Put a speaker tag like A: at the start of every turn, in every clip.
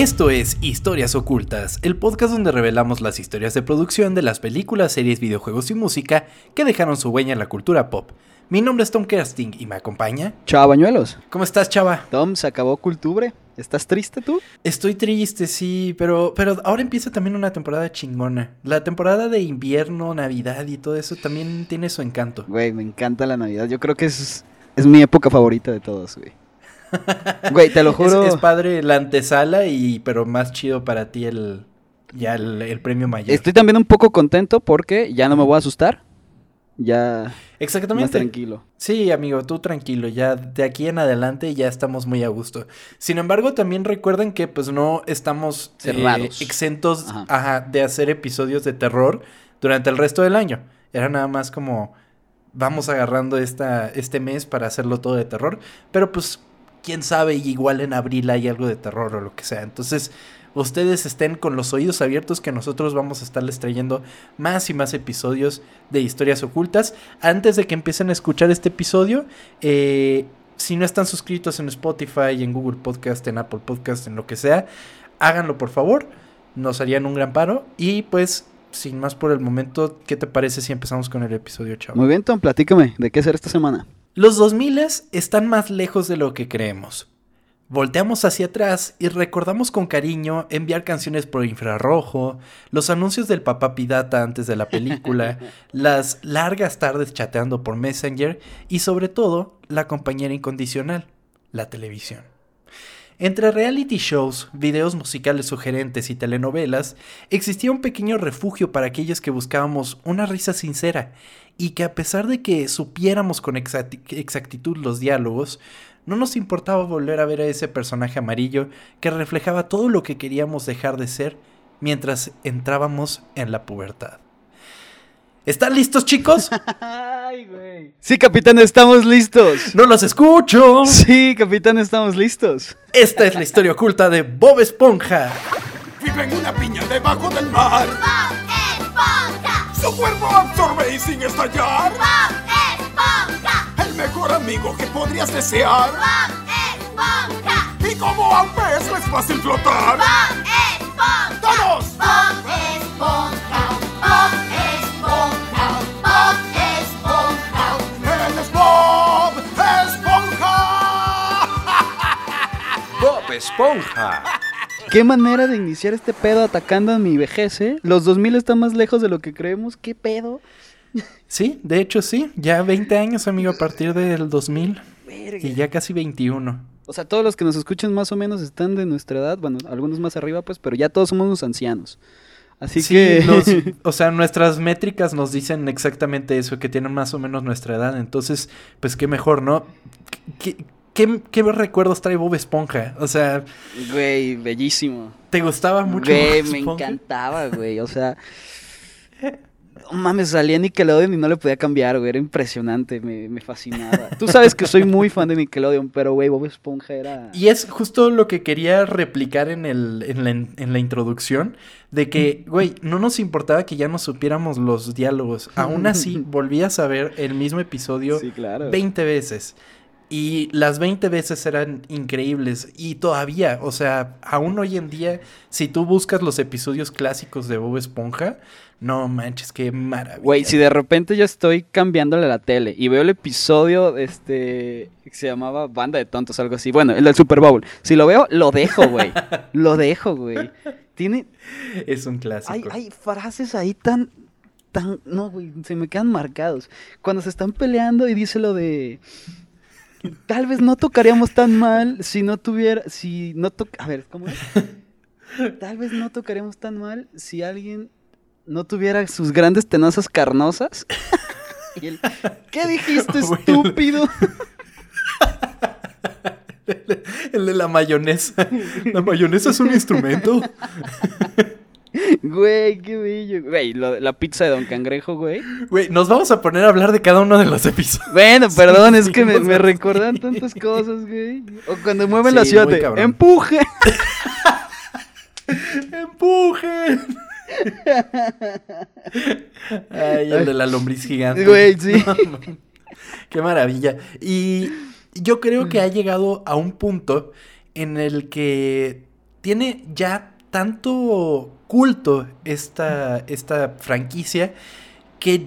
A: Esto es Historias Ocultas, el podcast donde revelamos las historias de producción de las películas, series, videojuegos y música que dejaron su huella en la cultura pop. Mi nombre es Tom Kersting y me acompaña.
B: Chava Bañuelos.
A: ¿Cómo estás, chava?
B: Tom, se acabó Cultubre. ¿Estás triste tú?
A: Estoy triste, sí, pero, pero ahora empieza también una temporada chingona. La temporada de invierno, Navidad y todo eso también tiene su encanto.
B: Güey, me encanta la Navidad. Yo creo que es, es mi época favorita de todos, güey. Güey, te lo juro.
A: Es, es, padre la antesala y pero más chido para ti el ya el, el, premio mayor.
B: Estoy también un poco contento porque ya no me voy a asustar. Ya
A: Exactamente.
B: más tranquilo.
A: Sí, amigo, tú tranquilo, ya de aquí en adelante ya estamos muy a gusto. Sin embargo, también recuerden que pues no estamos
B: cerrados,
A: eh, exentos ajá. Ajá, de hacer episodios de terror durante el resto del año. Era nada más como vamos agarrando esta, este mes para hacerlo todo de terror, pero pues quién sabe, igual en abril hay algo de terror o lo que sea. Entonces, ustedes estén con los oídos abiertos que nosotros vamos a estarles trayendo más y más episodios de historias ocultas. Antes de que empiecen a escuchar este episodio, eh, si no están suscritos en Spotify, en Google Podcast, en Apple Podcast, en lo que sea, háganlo por favor. Nos harían un gran paro. Y pues, sin más por el momento, ¿qué te parece si empezamos con el episodio, chavo?
B: Muy bien, Tom, platícame, ¿de qué será esta semana?
A: Los 2000 están más lejos de lo que creemos. Volteamos hacia atrás y recordamos con cariño enviar canciones por infrarrojo, los anuncios del papá Pidata antes de la película, las largas tardes chateando por Messenger y sobre todo la compañera incondicional, la televisión. Entre reality shows, videos musicales sugerentes y telenovelas, existía un pequeño refugio para aquellos que buscábamos una risa sincera y que a pesar de que supiéramos con exactitud los diálogos, no nos importaba volver a ver a ese personaje amarillo que reflejaba todo lo que queríamos dejar de ser mientras entrábamos en la pubertad. ¿Están listos, chicos?
B: Ay, güey. Sí, capitán, estamos listos.
A: No los escucho.
B: Sí, capitán, estamos listos.
A: Esta es la historia oculta de Bob Esponja.
C: Vive en una piña debajo del mar.
D: Bob Esponja.
C: Su cuerpo absorbe y sin estallar.
D: Bob Esponja.
C: El mejor amigo que podrías desear.
D: Bob Esponja.
C: Y como a un pez no es fácil flotar.
D: Bob Esponja.
C: ¡Todos!
D: Bob Esponja. Bob Bob Esponja.
B: Qué manera de iniciar este pedo atacando a mi vejez, ¿eh? Los 2000 están más lejos de lo que creemos. ¿Qué pedo?
A: Sí, de hecho sí. Ya 20 años, amigo, a partir del 2000.
B: Verga.
A: Y ya casi 21.
B: O sea, todos los que nos escuchan más o menos están de nuestra edad. Bueno, algunos más arriba, pues, pero ya todos somos unos ancianos. Así
A: sí,
B: que.
A: nos- o sea, nuestras métricas nos dicen exactamente eso, que tienen más o menos nuestra edad. Entonces, pues qué mejor, ¿no? ¿Qué, qué, qué recuerdos trae Bob Esponja? O sea,
B: Güey, bellísimo.
A: ¿te gustaba mucho
B: Güey,
A: Bob
B: me encantaba, güey. O sea. No mames, salía Nickelodeon y no le podía cambiar, güey. Era impresionante, me, me fascinaba. Tú sabes que soy muy fan de Nickelodeon, pero, güey, Bob Esponja era.
A: Y es justo lo que quería replicar en, el, en, la, en la introducción, de que, güey, no nos importaba que ya no supiéramos los diálogos. Aún así, volvías a ver el mismo episodio
B: Sí, claro.
A: 20 veces. Y las 20 veces eran increíbles. Y todavía, o sea, aún hoy en día, si tú buscas los episodios clásicos de Bob Esponja, no manches, qué maravilla.
B: Güey, si de repente yo estoy cambiándole la tele y veo el episodio, este, que se llamaba Banda de Tontos, algo así. Bueno, el del Super Bowl. Si lo veo, lo dejo, güey. lo dejo, güey. Tiene,
A: Es un clásico.
B: hay, hay frases ahí tan, tan, no, güey, se me quedan marcados. Cuando se están peleando y dice lo de, tal vez no tocaríamos tan mal si no tuviera, si no toca, a ver, ¿cómo es? Tal vez no tocaríamos tan mal si alguien no tuviera sus grandes tenazas carnosas. Y él, ¿qué dijiste,
A: Bueno.
B: estúpido?
A: El de la mayonesa. La mayonesa es un instrumento.
B: Güey, qué bello. Güey, lo la pizza de Don Cangrejo, güey.
A: Güey, nos vamos a poner a hablar de cada uno de los episodios.
B: Bueno, perdón, es que me, me
A: así.
B: recuerdan tantas cosas, güey. O cuando mueven la
A: Sí,
B: ciudad
A: muy
B: de
A: cabrón.
B: empuje.
A: ¡Empujen! Ay, el de la lombriz gigante.
B: Güey, sí.
A: Qué maravilla. Y yo creo que ha llegado a un punto en el que tiene ya tanto culto esta, esta franquicia que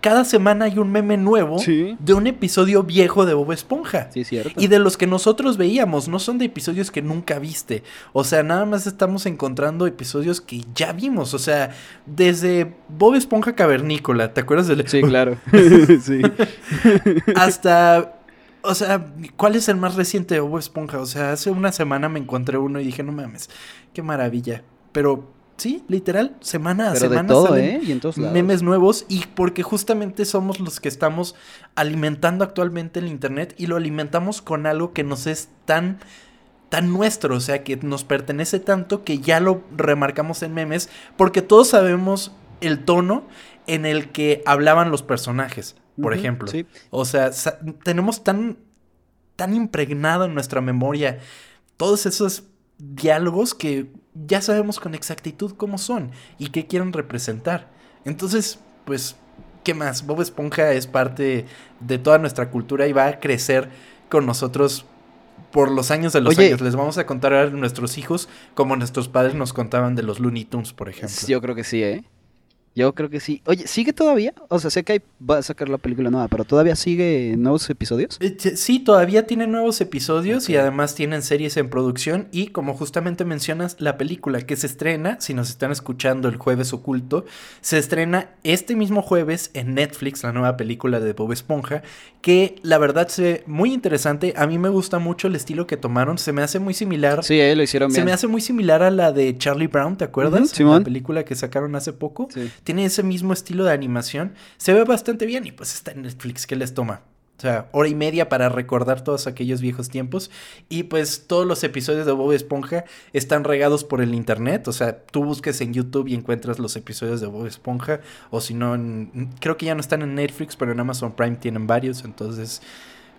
A: cada semana hay un meme nuevo
B: Sí.
A: de un episodio viejo de Bob Esponja.
B: Sí, cierto.
A: Y de los que nosotros veíamos, no son de episodios que nunca viste. O sea, nada más estamos encontrando episodios que ya vimos. O sea, desde Bob Esponja Cavernícola, ¿te acuerdas del
B: Sí, claro. sí.
A: hasta. O sea, ¿cuál es el más reciente de Bob Esponja? O sea, hace una semana me encontré uno y dije, no mames, qué maravilla. Pero sí, literal, semana a
B: Pero de
A: semana
B: todo,
A: salen
B: ¿eh? Y en todos lados.
A: memes nuevos y porque justamente somos los que estamos alimentando actualmente el internet y lo alimentamos con algo que nos es tan tan nuestro, o sea, que nos pertenece tanto que ya lo remarcamos en memes porque todos sabemos el tono en el que hablaban los personajes, por ejemplo.
B: sí.
A: O sea, tenemos tan tan impregnado en nuestra memoria todos esos diálogos que ya sabemos con exactitud cómo son y qué quieren representar. Entonces, pues, ¿qué más? Bob Esponja es parte de toda nuestra cultura y va a crecer con nosotros por los años de los
B: Oye.
A: años. Les vamos a contar a nuestros hijos como nuestros padres nos contaban de los Looney Tunes, por ejemplo.
B: Yo creo que sí, ¿eh? Yo creo que sí. Oye, ¿sigue todavía? O sea, sé que hay- va a sacar la película nueva, pero ¿todavía sigue nuevos episodios?
A: Eh, Sí, todavía tienen nuevos episodios y además tienen series en producción y como justamente mencionas, la película que se estrena, si nos están escuchando el jueves oculto, se estrena este mismo jueves en Netflix, la nueva película de Bob Esponja, que la verdad se ve muy interesante, a mí me gusta mucho el estilo que tomaron, se me hace muy similar.
B: Sí, lo hicieron
A: Se
B: bien.
A: me hace muy similar a la de Charlie Brown, ¿te acuerdas?
B: Ujú, Simón.
A: La película que sacaron hace poco.
B: Sí.
A: Tiene ese mismo estilo de animación. Se ve bastante bien y pues está en Netflix. ¿Qué les toma? O sea, hora y media para recordar todos aquellos viejos tiempos. Y pues todos los episodios de Bob Esponja están regados por el internet. O sea, tú busques en YouTube y encuentras los episodios de Bob Esponja. O si no, creo que ya no están en Netflix, pero en Amazon Prime tienen varios. Entonces,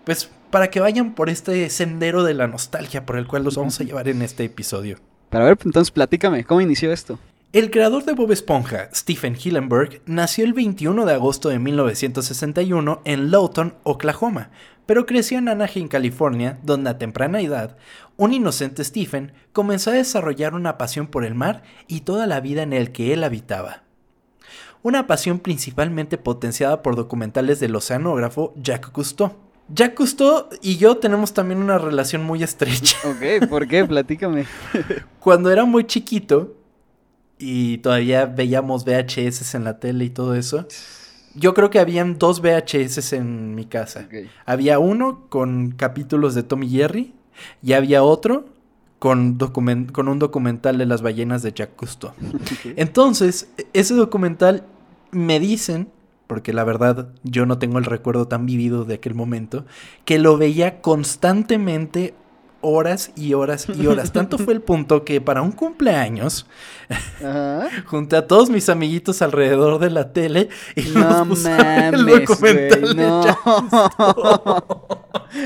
A: pues para que vayan por este sendero de la nostalgia por el cual los vamos a llevar en este episodio.
B: Para ver, entonces platícame, ¿cómo inició esto?
A: El creador de Bob Esponja, Stephen Hillenburg, nació el 21 de agosto de 1961 en Lawton, Oklahoma, pero creció en Anaheim, California, donde a temprana edad, un inocente Stephen comenzó a desarrollar una pasión por el mar y toda la vida en el que él habitaba. Una pasión principalmente potenciada por documentales del oceanógrafo Jacques Cousteau. Jacques Cousteau y yo tenemos también una relación muy estrecha.
B: Ok, ¿por qué? Platícame.
A: Cuando era muy chiquito y todavía veíamos VHS en la tele y todo eso, yo creo que habían dos VHS en mi casa. Había uno con capítulos de Tom y Jerry y había otro con, con un documental de las ballenas de Jacques Cousteau. Entonces, ese documental me dicen, porque la verdad yo no tengo el recuerdo tan vivido de aquel momento, que lo veía constantemente horas y horas y horas. Tanto fue el punto que para un cumpleaños
B: Ajá.
A: junté a todos mis amiguitos alrededor de la tele y
B: No
A: nos
B: mames, güey, no.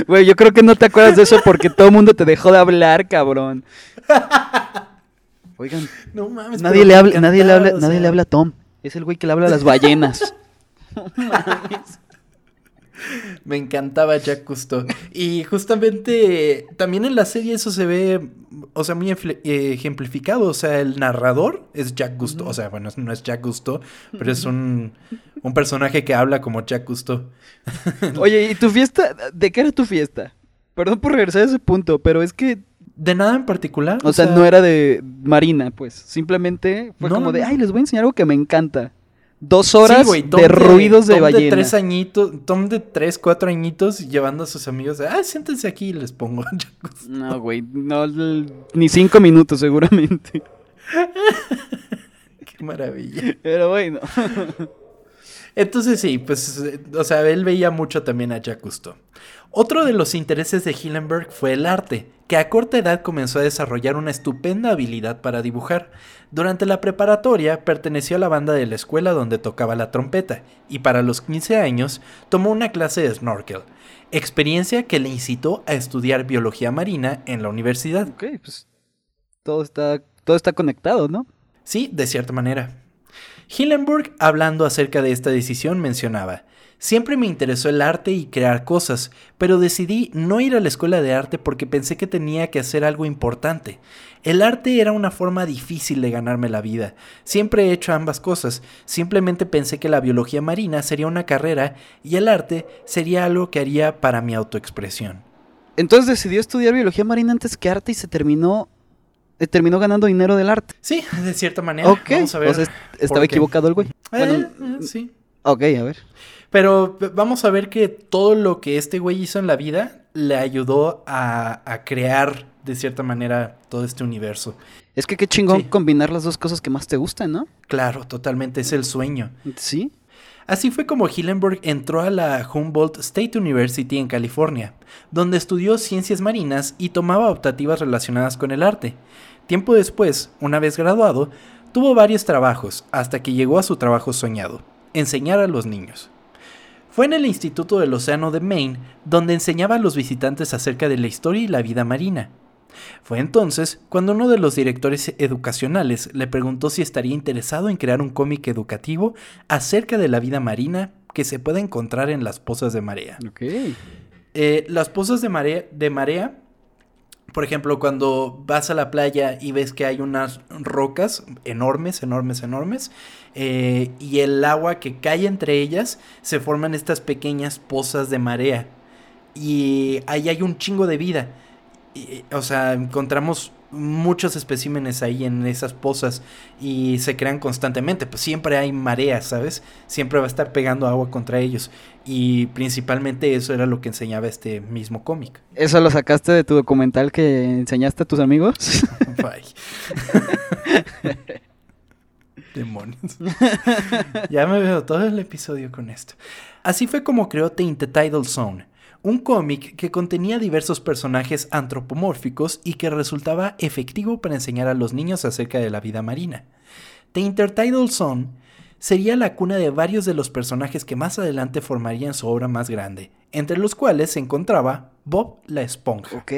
B: Güey, yo creo que no te acuerdas de eso porque todo el mundo te dejó de hablar, cabrón. Oigan,
A: No mames.
B: nadie le habla, nadie le habla, nadie le habla a Tom. Es el güey que le habla a las ballenas.
A: Me encantaba Jack Cousteau. Y justamente también en la serie eso se ve, o sea, muy eh, ejemplificado. O sea, el narrador es Jack Cousteau. O sea, bueno, no es Jack Cousteau, pero es un, un personaje que habla como Jack Cousteau.
B: Oye, ¿y tu fiesta? ¿De qué era tu fiesta? Perdón por regresar a ese punto, pero es que,
A: De nada en particular.
B: o sea, no era de Marina, pues. Simplemente fue
A: No,
B: como de, ay, les voy a enseñar algo que me encanta. Dos horas
A: Sí,
B: de ruidos de
A: Tom
B: ballena.
A: de tres añitos, Tom de tres, cuatro añitos llevando a sus amigos. Ah, siéntense aquí y les pongo Jack.
B: No, güey, no, ni cinco minutos seguramente.
A: Qué maravilla.
B: Pero bueno.
A: Entonces sí, pues, o sea, él veía mucho también a Jacques Cousteau. Otro de los intereses de Hillenberg fue el arte, que a corta edad comenzó a desarrollar una estupenda habilidad para dibujar. Durante la preparatoria perteneció a la banda de la escuela donde tocaba la trompeta, y para los 15 años tomó una clase de snorkel, experiencia que le incitó a estudiar biología marina en la universidad.
B: Ok, pues todo está, todo está conectado, ¿no?
A: Sí, de cierta manera. Hillenburg, hablando acerca de esta decisión, mencionaba, Siempre me interesó el arte y crear cosas, pero decidí no ir a la escuela de arte porque pensé que tenía que hacer algo importante. El arte era una forma difícil de ganarme la vida. Siempre he hecho ambas cosas. Simplemente pensé que la biología marina sería una carrera y el arte sería algo que haría para mi autoexpresión.
B: Entonces decidió estudiar biología marina antes que arte y se terminó, eh, terminó ganando dinero del arte.
A: Sí, de cierta manera.
B: ok,
A: Vamos a ver.
B: o sea, est- estaba equivocado el güey.
A: Eh,
B: Bueno,
A: eh, sí.
B: ok, a ver.
A: Pero vamos a ver que todo lo que este güey hizo en la vida le ayudó a, a crear de cierta manera todo este universo.
B: Es que qué chingón
A: Sí.
B: combinar las dos cosas que más te gustan, ¿no?
A: Claro, totalmente, es el sueño.
B: Sí.
A: Así fue como Hillenburg entró a la Humboldt State University en California, donde estudió ciencias marinas y tomaba optativas relacionadas con el arte. Tiempo después, una vez graduado, tuvo varios trabajos hasta que llegó a su trabajo soñado, enseñar a los niños. Fue en el Instituto del Océano de Maine donde enseñaba a los visitantes acerca de la historia y la vida marina. Fue entonces cuando uno de los directores educacionales le preguntó si estaría interesado en crear un cómic educativo acerca de la vida marina que se puede encontrar en las pozas de marea. Eh, las pozas de marea, de marea, por ejemplo, cuando vas a la playa y ves que hay unas rocas enormes, enormes, enormes, eh, y el agua que cae entre ellas, se forman estas pequeñas pozas de marea. Y ahí hay un chingo de vida. Y, o sea, encontramos muchos especímenes ahí en esas pozas y se crean constantemente. Pues siempre hay mareas, ¿sabes? Siempre va a estar pegando agua contra ellos. Y principalmente eso era lo que enseñaba este mismo cómic.
B: ¿Eso lo sacaste de tu documental que enseñaste a tus amigos?
A: Bye. Demonios. ya me veo todo el episodio con esto. Así fue como creó The Tidal Zone, un cómic que contenía diversos personajes antropomórficos y que resultaba efectivo para enseñar a los niños acerca de la vida marina. The Intertidal Zone sería la cuna de varios de los personajes que más adelante formarían su obra más grande, entre los cuales se encontraba Bob la Esponja.
B: ok.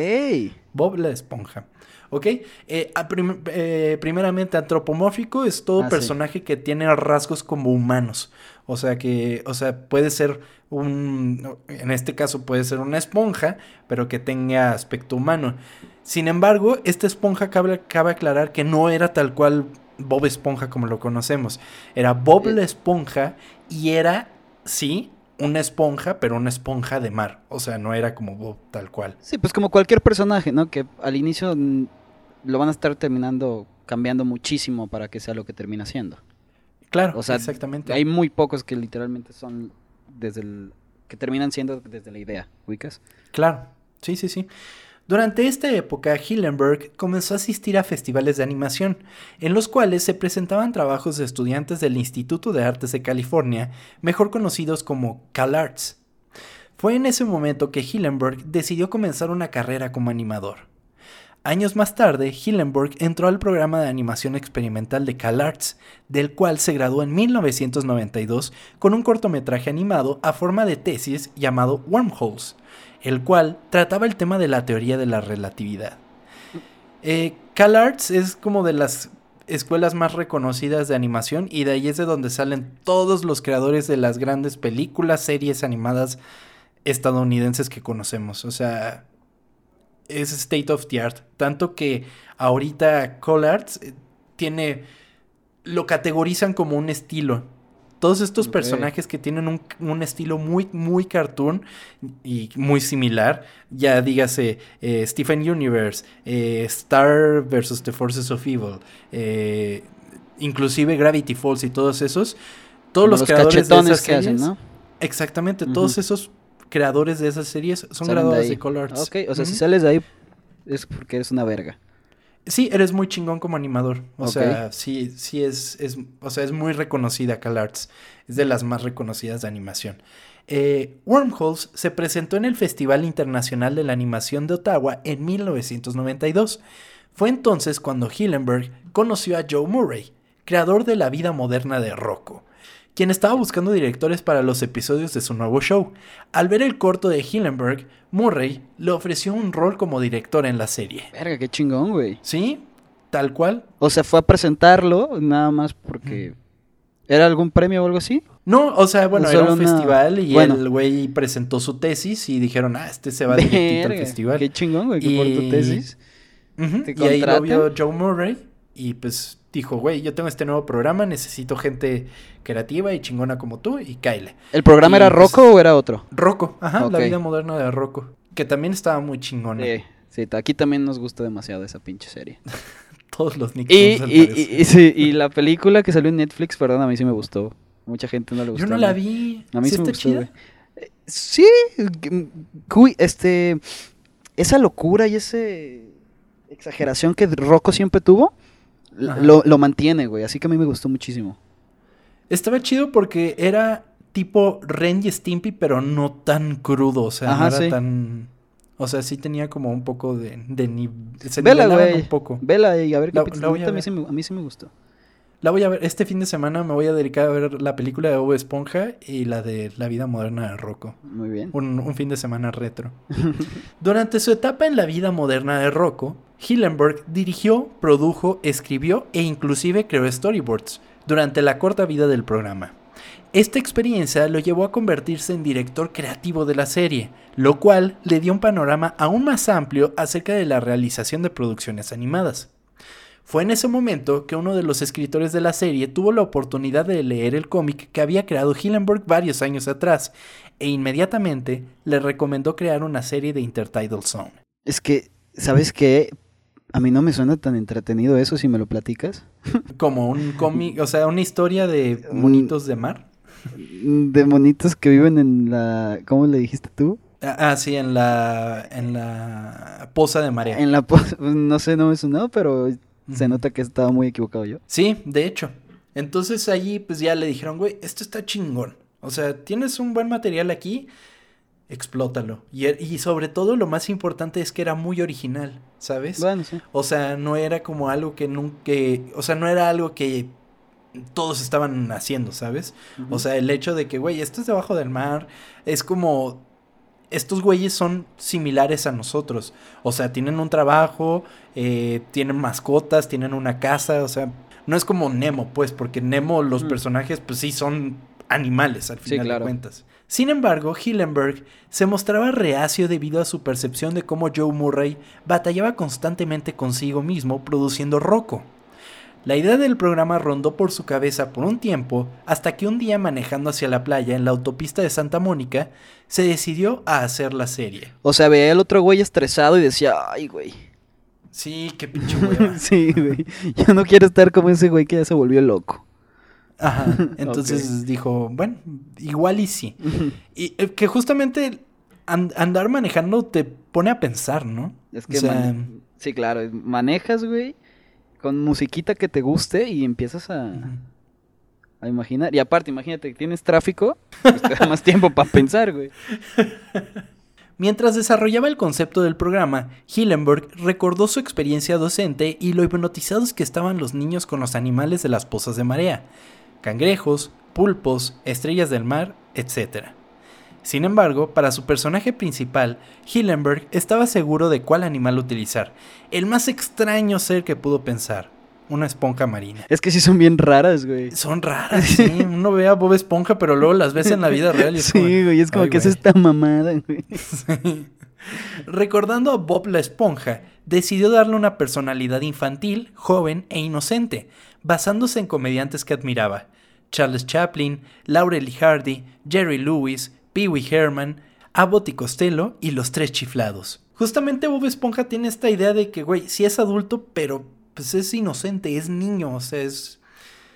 A: Bob la Esponja. ¿Ok? Eh, prim- eh, primeramente, antropomórfico es todo
B: Ah, sí.
A: personaje que tiene rasgos como humanos. O sea, que, o sea, puede ser un, en este caso puede ser una esponja, pero que tenga aspecto humano. Sin embargo, esta esponja cabe, cabe aclarar que no era tal cual Bob Esponja como lo conocemos. Era Bob
B: Eh.
A: la Esponja y era, sí, una esponja, pero una esponja de mar. O sea, no era como Bob tal cual.
B: Sí, pues como cualquier personaje, ¿no? Que al inicio mm, lo van a estar terminando cambiando muchísimo para que sea lo que termina siendo.
A: Claro,
B: O sea,
A: exactamente.
B: Hay muy pocos que literalmente son desde el... que terminan siendo desde la idea, ¿ubicas?
A: Claro, sí, sí, sí. Durante esta época, Hillenberg comenzó a asistir a festivales de animación, en los cuales se presentaban trabajos de estudiantes del Instituto de Artes de California, mejor conocidos como CalArts. Fue en ese momento que Hillenberg decidió comenzar una carrera como animador. Años más tarde, Hillenburg entró al programa de animación experimental de CalArts, del cual se graduó en 1992 con un cortometraje animado a forma de tesis llamado Wormholes, el cual trataba el tema de la teoría de la relatividad. Eh, CalArts es como de las escuelas más reconocidas de animación y de ahí es de donde salen todos los creadores de las grandes películas, series animadas estadounidenses que conocemos. O sea, es state of the art. Tanto que ahorita CalArts eh, tiene. lo categorizan como un estilo. Todos estos personajes que tienen un, un estilo muy, muy cartoon y muy similar, ya dígase eh, Stephen Universe, eh, Star vs. The Forces of Evil, eh, inclusive Gravity Falls y todos esos, todos
B: Como
A: los, creadores de
B: que hacen, ¿no?
A: Exactamente, todos esos creadores de esas series son
B: Salen
A: graduados
B: ahí.
A: de CalArts.
B: Ok, o sea, si sales de ahí es porque eres una verga.
A: Sí, eres muy chingón como animador. O sea, sí, sí es, es, o sea, es muy reconocida CalArts. Es de las más reconocidas de animación. Eh, Wormholes se presentó en el Festival Internacional de la Animación de Ottawa en 1992. Fue entonces cuando Hillenberg conoció a Joe Murray, creador de La vida moderna de Rocco, quien estaba buscando directores para los episodios de su nuevo show. Al ver el corto de Hillenberg, Murray le ofreció un rol como director en la serie.
B: Verga, qué chingón, güey.
A: Sí, tal cual.
B: O sea, fue a presentarlo nada más porque ¿Era algún premio o algo así?
A: No, o sea, bueno, era un
B: una-
A: festival y
B: bueno.
A: el güey presentó su tesis y dijeron, ah, este se va directito al festival.
B: Qué chingón, güey, que por tu
A: Y-
B: tesis.
A: Ujú,
B: ¿Te
A: Y ahí lo vio Joe Murray y pues dijo, güey, yo tengo este nuevo programa, necesito gente creativa y chingona como tú y cáele.
B: ¿El programa
A: Y,
B: era
A: pues,
B: Rocco o era otro?
A: Rocco, ajá, la
B: Ok.
A: vida moderna de Rocco, que también estaba muy chingona.
B: Sí, sí, aquí también nos gusta demasiado esa pinche serie.
A: Todos los al
B: y, y- y sí, y la película que salió en Netflix, perdón, a mí sí me gustó. Mucha gente no le gustó.
A: Yo no la vi.
B: A mí sí,
A: ¿Sí
B: me gustó,
A: chida?
B: Sí, cuy- este, esa locura y ese exageración que Rocco siempre tuvo. Lo, lo mantiene, güey. Así que a mí me gustó muchísimo.
A: Estaba chido porque era tipo Ren y Stimpy, pero no tan crudo, o sea,
B: Ajá,
A: no era
B: sí.
A: tan... O sea, sí tenía como un poco de... de ni... Se
B: Vela, güey.
A: un poco.
B: Vela y a ver qué
A: La-
B: piensas.
A: la voy a
B: Neta, a, mí
A: ver.
B: sí me, a mí sí me gustó.
A: La voy a ver, este fin de semana me voy a dedicar a ver la película de Bob Esponja y la de La vida moderna de Rocco.
B: Muy bien.
A: Un, un fin de semana retro. Durante su etapa en la vida moderna de Rocco, Hillenburg dirigió, produjo, escribió e inclusive creó storyboards durante la corta vida del programa. Esta experiencia lo llevó a convertirse en director creativo de la serie, lo cual le dio un panorama aún más amplio acerca de la realización de producciones animadas. Fue en ese momento que uno de los escritores de la serie tuvo la oportunidad de leer el cómic que había creado Hillenburg varios años atrás, e inmediatamente le recomendó crear una serie de Intertidal Zone.
B: Es que, ¿sabes qué? A mí no me suena tan entretenido eso si me lo platicas.
A: Como un cómic, o sea, una historia de monitos de mar.
B: De monitos que viven en la... ¿Cómo le dijiste tú?
A: Ah, ah, sí, en la, en la poza de marea.
B: En la... pos- No sé, no me sonó, pero se nota que estaba muy equivocado yo.
A: Sí, de hecho. Entonces allí pues ya le dijeron, güey, esto está chingón. O sea, tienes un buen material aquí, explótalo. Y, er- y sobre todo lo más importante es que era muy original, ¿sabes?
B: Bueno, sí.
A: O sea, no era como algo que nunca... O sea, no era algo que todos estaban haciendo, ¿sabes? O sea, el hecho de que, güey, esto es debajo del mar, es como... Estos güeyes son similares a nosotros. O sea, tienen un trabajo, eh, tienen mascotas, tienen una casa, o sea, no es como Nemo, pues, porque Nemo, los
B: Mm.
A: personajes, pues sí, son animales al
B: Sí,
A: final
B: claro.
A: de cuentas. Sin embargo, Hillenberg se mostraba reacio debido a su percepción de cómo Joe Murray batallaba constantemente consigo mismo produciendo Rocco. La idea del programa rondó por su cabeza por un tiempo hasta que un día manejando hacia la playa en la autopista de Santa Mónica se decidió a hacer la serie.
B: O sea, veía al otro güey estresado y decía, ay, güey.
A: Sí, qué pinche hueva.
B: sí, güey. Yo no quiero estar como ese güey que ya se volvió loco.
A: Ajá. Entonces dijo, bueno, igual y sí. Y eh, que justamente an- andar manejando te pone a pensar, ¿no?
B: Es que
A: O sea,
B: Sí, claro. Manejas, güey, con musiquita que te guste y empiezas a, a imaginar. Y aparte, imagínate que tienes tráfico, pues te da más tiempo para pensar, güey.
A: Mientras desarrollaba el concepto del programa, Hillenburg recordó su experiencia docente y lo hipnotizados que estaban los niños con los animales de las pozas de marea, cangrejos, pulpos, estrellas del mar, etc. Sin embargo, para su personaje principal, Hillenburg estaba seguro de cuál animal utilizar, el más extraño ser que pudo pensar, una esponja marina.
B: Es que sí son bien raras, güey.
A: Son raras, sí. Uno ve a Bob Esponja, pero luego las ves en la vida real y es
B: Sí,
A: como,
B: güey, es como
A: "Ay,
B: que es
A: güey".
B: esta mamada, güey.
A: Sí. Recordando a Bob la Esponja, decidió darle una personalidad infantil, joven e inocente, basándose en comediantes que admiraba. Charles Chaplin, Laurel y Hardy, Jerry Lewis, Pee Wee Herman, Abbott y Costello y los tres chiflados. Justamente Bob Esponja tiene esta idea de que, güey, sí es adulto, pero pues es inocente, es niño, o sea, es...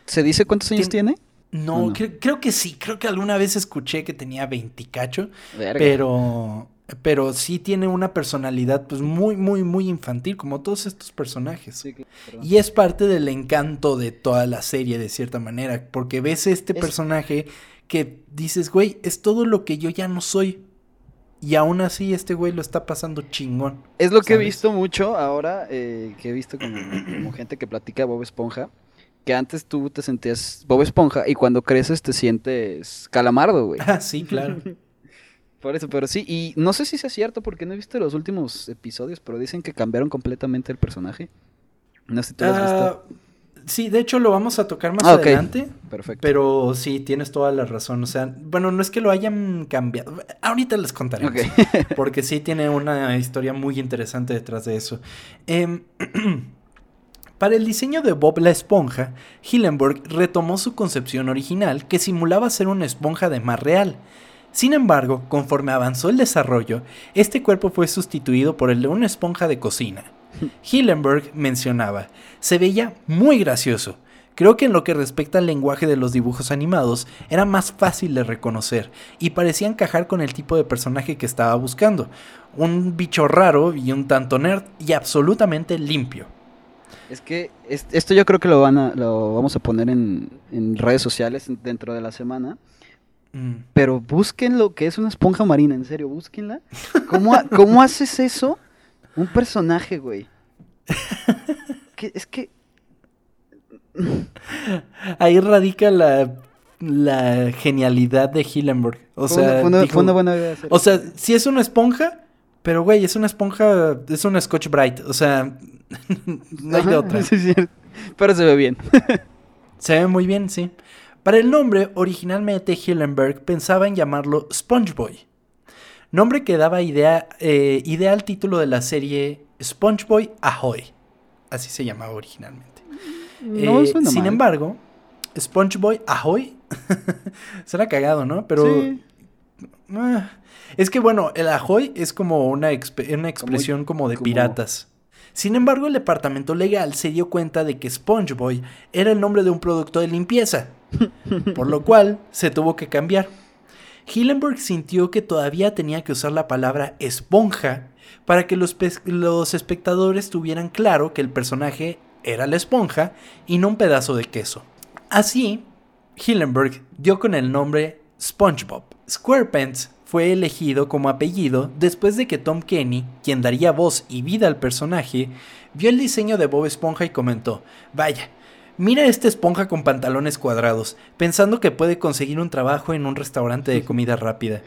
B: ¿Se dice cuántos años
A: Tien-
B: tiene?
A: No,
B: no?
A: cre- creo que sí, creo que alguna vez escuché que tenía 20 cacho.
B: Verga.
A: Pero, pero sí tiene una personalidad pues muy, muy, muy infantil, como todos estos personajes.
B: Sí, claro.
A: Y es parte del encanto de toda la serie, de cierta manera, porque ves este
B: Es-
A: personaje que dices, güey, es todo lo que yo ya no soy. Y aún así este güey lo está pasando chingón.
B: Es lo que he visto mucho ahora, eh, que he visto como, como gente que platica Bob Esponja, que antes tú te sentías Bob Esponja y cuando creces te sientes calamardo, güey.
A: Ah, sí, claro.
B: Por eso, pero sí, y no sé si sea cierto porque no he visto los últimos episodios, pero dicen que cambiaron completamente el personaje. No sé si tú lo has visto.
A: Ah, Sí, de hecho lo vamos a tocar más
B: Ah,
A: adelante.
B: Perfecto.
A: Pero sí, tienes toda la razón. O sea, bueno, no es que lo hayan cambiado. Ahorita les contaré.
B: Ok.
A: Porque sí tiene una historia muy interesante detrás de eso. Em, para el diseño de Bob la esponja, Hillenburg retomó su concepción original que simulaba ser una esponja de mar real. Sin embargo, conforme avanzó el desarrollo, este cuerpo fue sustituido por el de una esponja de cocina. Hillenburg mencionaba, se veía muy gracioso. Creo que en lo que respecta al lenguaje de los dibujos animados, era más fácil de reconocer y parecía encajar con el tipo de personaje que estaba buscando. Un bicho raro y un tanto nerd y absolutamente limpio.
B: Es que es- esto yo creo que lo van a, lo vamos a poner en, en redes sociales dentro de la semana.
A: Mm.
B: Pero busquen lo que es una esponja marina, en serio, búsquenla. ¿Cómo, ha- cómo haces eso? Un personaje, güey. Que- es que
A: Ahí radica la, la genialidad de Hillenburg. O sea,
B: fue una-
A: dijo-
B: fue una buena idea hacer
A: o sea, sí es una esponja, pero güey, es una esponja, es una Scotch Bright. O sea, no hay de otra.
B: sí, cierto. Pero se ve bien.
A: Se ve muy bien, sí. Para el nombre, originalmente Hillenberg pensaba en llamarlo SpongeBoy. Nombre que daba idea, eh, idea al título de la serie SpongeBoy Ahoy. Así se llamaba originalmente.
B: No
A: Eh, sin
B: mal.
A: embargo, SpongeBoy Ahoy suena cagado, ¿no? Pero
B: Sí.
A: ah, es que bueno, el Ahoy es como una, exp- una expresión como, de
B: como-
A: piratas. Sin embargo, el departamento legal se dio cuenta de que SpongeBoy era el nombre de un producto de limpieza, por lo cual se tuvo que cambiar. Hillenburg sintió que todavía tenía que usar la palabra esponja para que los, espectadores tuvieran claro que el personaje era la esponja y no un pedazo de queso. Así, Hillenburg dio con el nombre SpongeBob. SquarePants fue elegido como apellido después de que Tom Kenny, quien daría voz y vida al personaje, vio el diseño de Bob Esponja y comentó, vaya, mira esta esponja con pantalones cuadrados, pensando que puede conseguir un trabajo en un restaurante de comida rápida.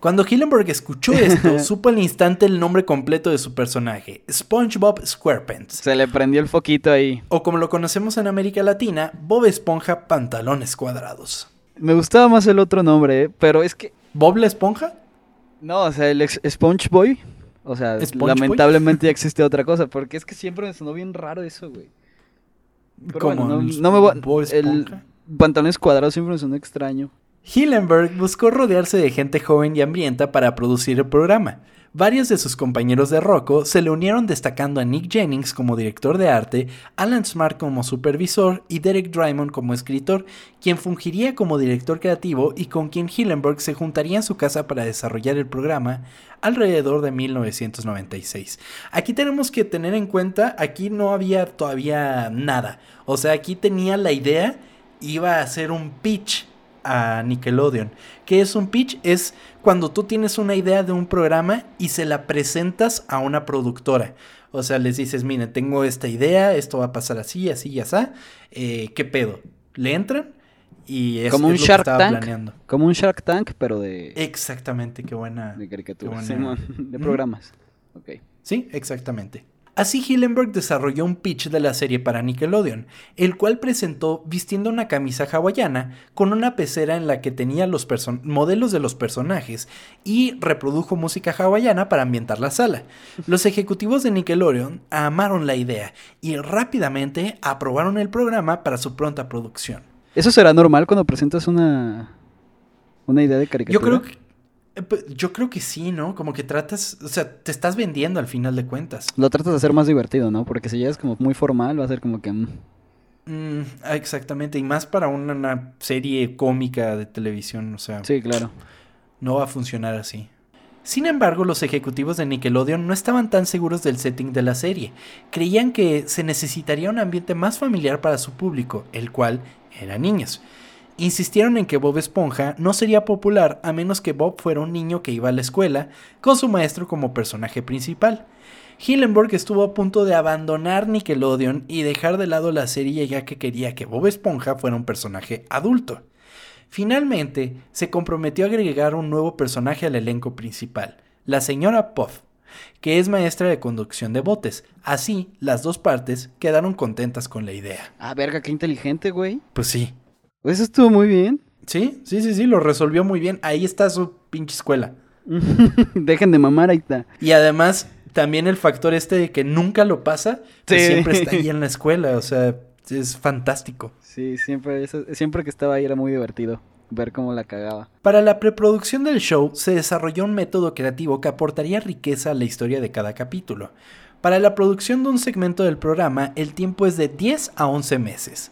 A: Cuando Hillenburg escuchó esto, supo al instante el nombre completo de su personaje, SpongeBob SquarePants.
B: Se le prendió el foquito ahí.
A: O como lo conocemos en América Latina, Bob Esponja Pantalones Cuadrados.
B: Me gustaba más el otro nombre, ¿eh? pero es que
A: ¿Bob la Esponja?
B: No, o sea, el ex- Sponge Boy. O sea, lamentablemente ya existe otra cosa, porque es que siempre me sonó bien raro eso, güey. Pero
A: Como
B: bueno, no, me voy El pantalones cuadrados siempre me sonó extraño.
A: Hillenberg buscó rodearse de gente joven y hambrienta para producir el programa. Varios de sus compañeros de Rocco se le unieron destacando a Nick Jennings como director de arte, Alan Smart como supervisor y Derek Drymond como escritor, quien fungiría como director creativo y con quien Hillenberg se juntaría en su casa para desarrollar el programa alrededor de 1996. Aquí tenemos que tener en cuenta, aquí no había todavía nada. O sea, aquí tenía la idea, iba a hacer un pitch a Nickelodeon. ¿Qué es un pitch? Es cuando tú tienes una idea de un programa y se la presentas a una productora. O sea, les dices, miren, tengo esta idea, esto va a pasar así, así y así. Eh, ¿Qué pedo? ¿Le entran? Y es,
B: Como un
A: es lo que
B: Shark
A: estaba
B: Tank.
A: planeando.
B: Como un Shark Tank, pero de,
A: Exactamente, qué buena.
B: de caricaturas.
A: buena-
B: de programas. Ok.
A: Sí, exactamente. Así Hillenberg desarrolló un pitch de la serie para Nickelodeon, el cual presentó vistiendo una camisa hawaiana con una pecera en la que tenía los modelos de los personajes y reprodujo música hawaiana para ambientar la sala. Los ejecutivos de Nickelodeon amaron la idea y rápidamente aprobaron el programa para su pronta producción.
B: ¿Eso será normal cuando presentas una, una idea de
A: Yo
B: caricatura?
A: creo que yo creo que sí, ¿no? Como que tratas, o sea, te estás vendiendo al final de cuentas.
B: Lo tratas de hacer más divertido, ¿no? Porque si ya es como muy formal, va a ser como que... mm,
A: Mm, ah, exactamente, y más para una, una serie cómica de televisión, o sea,
B: Sí, claro.
A: no va a funcionar así. Sin embargo, los ejecutivos de Nickelodeon no estaban tan seguros del setting de la serie. Creían que se necesitaría un ambiente más familiar para su público, el cual eran niños. Insistieron en que Bob Esponja no sería popular a menos que Bob fuera un niño que iba a la escuela, con su maestro como personaje principal. Hillenburg estuvo a punto de abandonar Nickelodeon y dejar de lado la serie ya que quería que Bob Esponja fuera un personaje adulto. Finalmente, se comprometió a agregar un nuevo personaje al elenco principal, la señora Puff. que es maestra de conducción de botes. Así, las dos partes quedaron contentas con la idea.
B: Ah, verga, qué inteligente, güey.
A: Pues sí.
B: Eso estuvo muy bien.
A: Sí, sí, sí, sí, lo resolvió muy bien. Ahí está su pinche escuela.
B: Dejen de mamar, ahí está.
A: Y además, también el factor este de que nunca lo pasa, pues
B: Sí.
A: siempre está ahí en la escuela. O sea, es fantástico.
B: Sí, siempre, eso- siempre que estaba ahí era muy divertido ver cómo la cagaba.
A: Para la preproducción del show se desarrolló un método creativo que aportaría riqueza a la historia de cada capítulo. Para la producción de un segmento del programa, el tiempo es de 10 a 11 meses.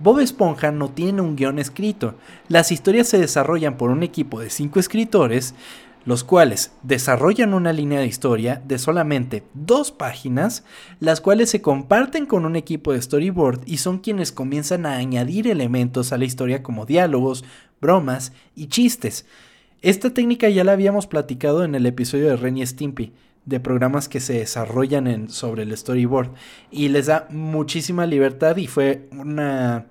A: Bob Esponja no tiene un guion escrito. Las historias se desarrollan por un equipo de 5 escritores, los cuales desarrollan una línea de historia de solamente dos páginas, las cuales se comparten con un equipo de storyboard y son quienes comienzan a añadir elementos a la historia como diálogos, bromas y chistes. Esta técnica ya la habíamos platicado en el episodio de Ren y Stimpy, de programas que se desarrollan en, sobre el storyboard y les da muchísima libertad y fue una,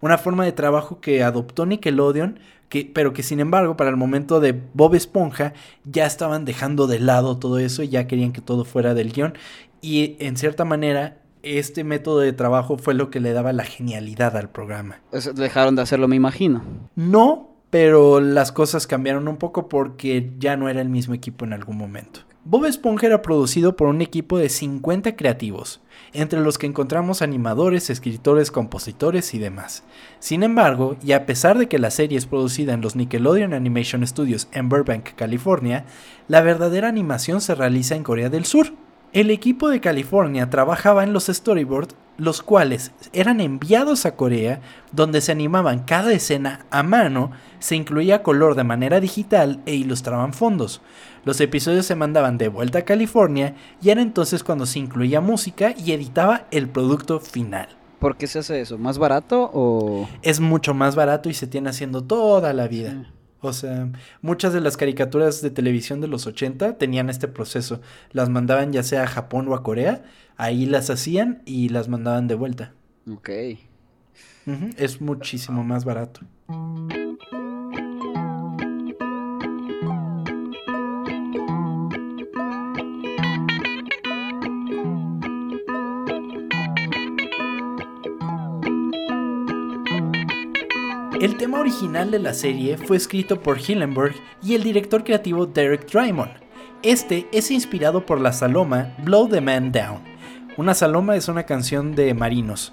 A: una forma de trabajo que adoptó Nickelodeon, que, pero que sin embargo para el momento de Bob Esponja ya estaban dejando de lado todo eso y ya querían que todo fuera del guion y en cierta manera este método de trabajo fue lo que le daba la genialidad al programa.
B: Dejaron de hacerlo, me imagino.
A: No, pero las cosas cambiaron un poco porque ya no era el mismo equipo en algún momento. Bob Esponja era producido por un equipo de 50 creativos, entre los que encontramos animadores, escritores, compositores y demás. Sin embargo, y a pesar de que la serie es producida en los Nickelodeon Animation Studios en Burbank, California, la verdadera animación se realiza en Corea del Sur. El equipo de California trabajaba en los storyboards, los cuales eran enviados a Corea, donde se animaban cada escena a mano, se incluía color de manera digital e ilustraban fondos. Los episodios se mandaban de vuelta a California y era entonces cuando se incluía música y editaba el producto final.
B: ¿Por qué se hace eso? ¿Más barato o...?
A: Es mucho más barato y se tiene haciendo toda la vida. O sea, muchas de las caricaturas de televisión de los 80 tenían este proceso. Las mandaban ya sea a Japón o a Corea, ahí las hacían y las mandaban de vuelta.
B: Ok.
A: Es muchísimo más barato. El tema original de la serie fue escrito por Hillenburg y el director creativo Derek Drymon. Este es inspirado por la saloma Blow the Man Down. Una saloma es una canción de marinos.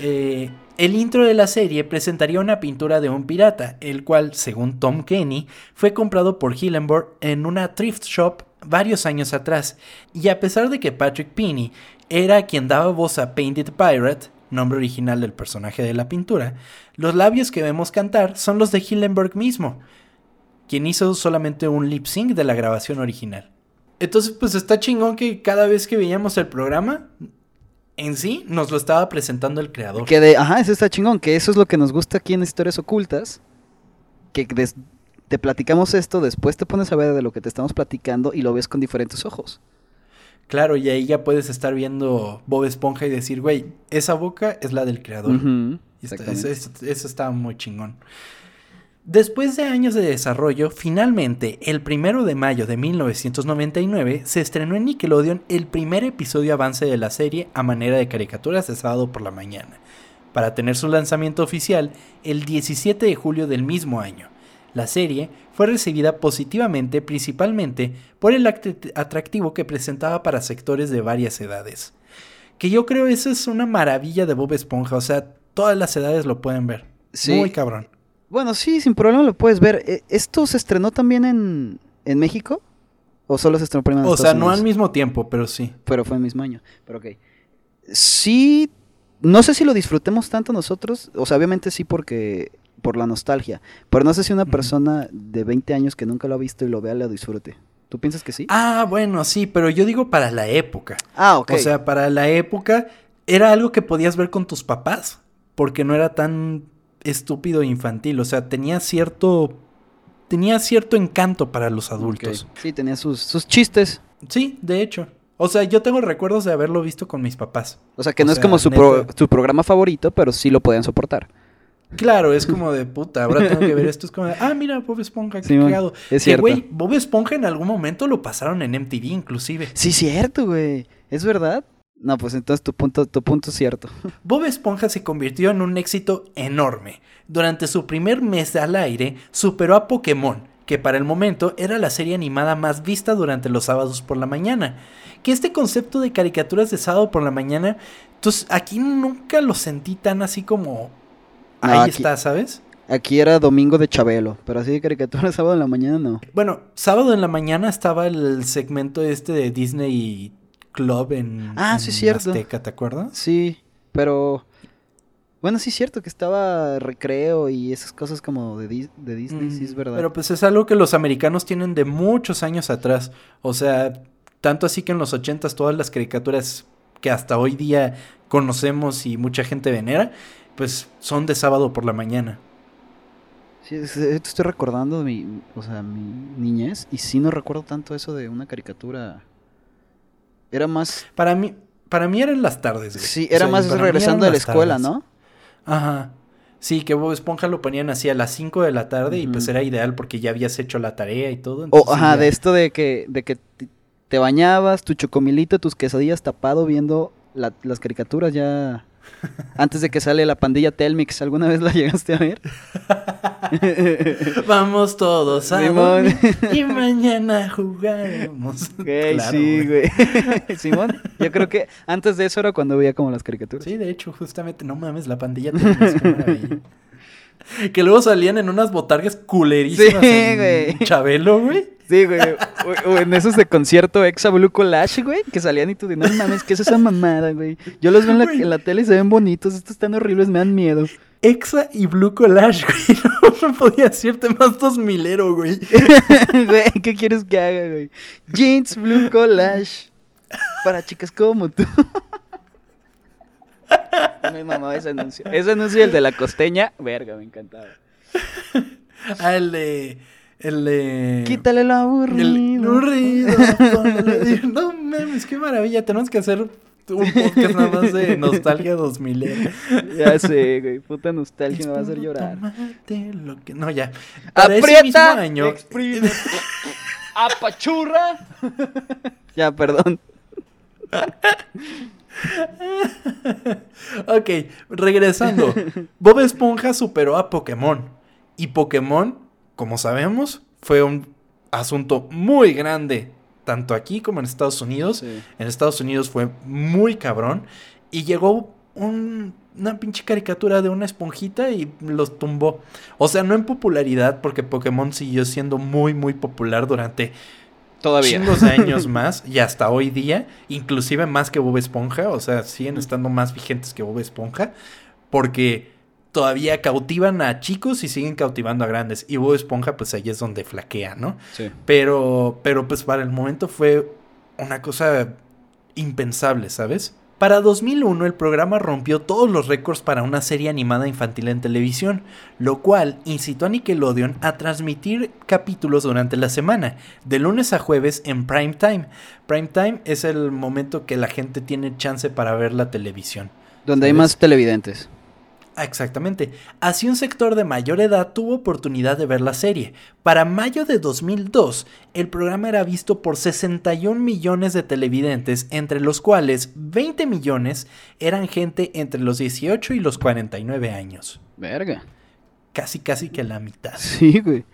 A: Eh, el intro de la serie presentaría una pintura de un pirata, el cual, según Tom Kenny, fue comprado por Hillenburg en una thrift shop varios años atrás. Y a pesar de que Patrick Penny era quien daba voz a Painted Pirate, nombre original del personaje de la pintura, los labios que vemos cantar son los de Hillenburg mismo, quien hizo solamente un lip sync de la grabación original. Entonces, pues está chingón que cada vez que veíamos el programa, en sí, nos lo estaba presentando el creador.
B: Que de, ajá, eso está chingón, que eso es lo que nos gusta aquí en Historias Ocultas, que des- te platicamos esto, después te pones a ver de lo que te estamos platicando y lo ves con diferentes ojos.
A: Claro, y ahí ya puedes estar viendo Bob Esponja y decir, güey, esa boca es la del creador. Eso está muy chingón. Después de años de desarrollo, finalmente, el primero de mayo de 1999, se estrenó en Nickelodeon el primer episodio avance de la serie a manera de caricaturas de sábado por la mañana, para tener su lanzamiento oficial el 17 de julio del mismo año. La serie fue recibida positivamente principalmente por el act- atractivo que presentaba para sectores de varias edades. Que yo creo eso es una maravilla de Bob Esponja, o sea, todas las edades lo pueden ver.
B: Sí.
A: Muy cabrón.
B: Bueno, sí, sin problema lo puedes ver. Eh, ¿Esto se estrenó también en, en México? ¿O solo se estrenó primero en
A: O sea, no
B: Unidos?
A: al mismo tiempo, pero sí.
B: Pero fue el mismo año. Pero ok. Sí, no sé si lo disfrutemos tanto nosotros. O sea, obviamente sí porque por la nostalgia. Pero no sé si una persona de 20 años que nunca lo ha visto y lo vea lo disfrute. ¿Tú piensas que sí?
A: Ah, bueno, sí, pero yo digo para la época.
B: Ah, ok.
A: O sea, para la época era algo que podías ver con tus papás, porque no era tan estúpido e infantil, o sea, tenía cierto tenía cierto encanto para los adultos.
B: Sí, tenía sus, sus chistes.
A: Sí, de hecho. O sea, yo tengo recuerdos de haberlo visto con mis papás.
B: O sea, que
A: O
B: no es como su, pro- su programa favorito, pero sí lo podían soportar.
A: Claro, es como de puta, ahora tengo que ver esto. Es como de, ah, mira, Bob Esponja, qué cagado.
B: es
A: Que,
B: cierto.
A: güey, Bob Esponja en algún momento lo pasaron en MTV, inclusive.
B: Sí, cierto, güey. ¿Es verdad? No, pues entonces tu punto, tu punto es cierto.
A: Bob Esponja se convirtió en un éxito enorme. Durante su primer mes al aire, superó a Pokémon, que para el momento era la serie animada más vista durante los sábados por la mañana. Que este concepto de caricaturas de sábado por la mañana, entonces aquí nunca lo sentí tan así como... Ahí
B: aquí-
A: está, ¿sabes?
B: Aquí era domingo de Chabelo, pero así de caricatura sábado en la mañana no.
A: Bueno, sábado en la mañana estaba el segmento este de Disney Club en,
B: Ah, sí, cierto.
A: Azteca, ¿te acuerdas?
B: Sí, pero... Bueno, sí es cierto que estaba recreo y esas cosas como de Disney, sí es
A: Mm,
B: verdad.
A: Pero pues es algo que los americanos tienen de muchos años atrás. O sea, tanto así que en los ochentas todas las caricaturas que hasta hoy día conocemos y mucha gente venera, pues son de sábado por la mañana.
B: Sí, es- estoy recordando mi, o sea, mi niñez y sí no recuerdo tanto eso de una caricatura. Era más,
A: Para mí, para mí eran las tardes. güey.
B: sí,
A: O
B: era
A: sea,
B: más regresando de la escuela,
A: tardes.
B: ¿no?
A: Ajá. Sí, que Bob Esponja lo ponían así a las 5 de la tarde y pues era ideal porque ya habías hecho la tarea y todo.
B: O,
A: sí,
B: ajá,
A: ya-
B: de esto de que, de que te- te bañabas, tu chocomilito, tus quesadillas tapado viendo la- las caricaturas ya antes de que sale la pandilla Telmix. ¿Alguna vez la llegaste a ver?
A: Vamos todos a
B: Simón.
A: y mañana jugaremos. Claro,
B: sí,
A: güey.
B: Simón, yo creo que antes de eso era cuando veía como las caricaturas.
A: Sí, de hecho, justamente, no mames, la pandilla maravilla. Que luego salían en unas botargas culerísimas
B: Sí,
A: en
B: güey.
A: Chabelo, güey.
B: Sí, güey. O, o en esos de concierto Exa Blue Collage, güey, que salían y tú de no mames, ¿qué es esa mamada, güey? Yo los veo en la,
A: Güey.
B: en la tele y se ven bonitos, estos están horribles, me dan miedo.
A: Exa y Blue Collage, güey. No me podía decirte más dos milero, güey.
B: Güey, ¿qué quieres que haga, güey? Jeans Blue Collage. Para chicas como tú. Me mamaba ese anuncio. Ese anuncio y el de la costeña, verga, me encantaba.
A: Ah, el de. El de.
B: Quítale lo aburrido.
A: El aburrido. No mames, qué maravilla. Tenemos que hacer un podcast nada más de nostalgia 2000.
B: Ya sé, güey, puta nostalgia, me va a hacer llorar.
A: Lo que... No, ya. Para ese mismo
B: Aprieta,
A: año.
B: exprime, apachurra. ya, perdón.
A: Ok, regresando. Bob Esponja superó a Pokémon. Y Pokémon, como sabemos, fue un asunto muy grande. Tanto aquí como en Estados Unidos.
B: Sí.
A: En Estados Unidos fue muy cabrón. Y llegó un- una pinche caricatura de una esponjita y los tumbó. O sea, no en popularidad, porque Pokémon siguió siendo muy, muy popular durante
B: Todavía.
A: chingos de años más y hasta hoy día, inclusive más que Bob Esponja, o sea, siguen estando más vigentes que Bob Esponja, porque todavía cautivan a chicos y siguen cautivando a grandes. Y Bob Esponja, pues ahí es donde flaquea, ¿no?
B: Sí.
A: Pero, pero pues para el momento fue una cosa impensable, ¿sabes? Para 2001 el programa rompió todos los récords para una serie animada infantil en televisión, lo cual incitó a Nickelodeon a transmitir capítulos durante la semana, de lunes a jueves en prime time. Prime time es el momento que la gente tiene chance para ver la televisión.
B: Donde hay más televidentes.
A: Exactamente. Así un sector de mayor edad tuvo oportunidad de ver la serie. Para mayo de 2002, el programa era visto por 61 millones de televidentes, entre los cuales 20 millones eran gente entre los 18 y los 49 años.
B: Verga.
A: Casi, casi que la mitad.
B: Sí, güey.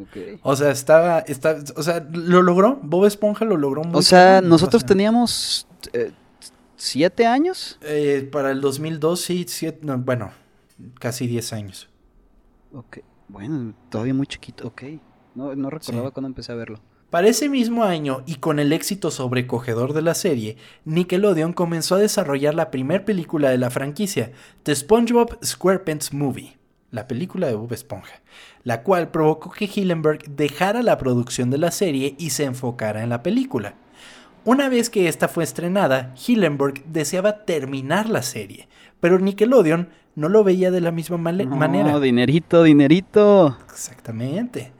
B: Ok.
A: O sea, estaba, estaba, o sea, lo logró. Bob Esponja lo logró muy
B: O sea, nosotros
A: O sea,
B: teníamos eh, siete años.
A: eh, para el 2002, sí, siete- no, bueno, casi 10 años.
B: Ok. Bueno, todavía muy chiquito. Ok. No, no recordaba
A: Sí.
B: cuando empecé a verlo.
A: Para ese mismo año y con el éxito sobrecogedor de la serie, Nickelodeon comenzó a desarrollar la primera película de la franquicia, The SpongeBob SquarePants Movie, la película de Bob Esponja, la cual provocó que Hillenberg dejara la producción de la serie y se enfocara en la película. Una vez que esta fue estrenada, Hillenberg deseaba terminar la serie, pero Nickelodeon no lo veía de la misma male-
B: No,
A: manera.
B: dinerito, dinerito.
A: Exactamente.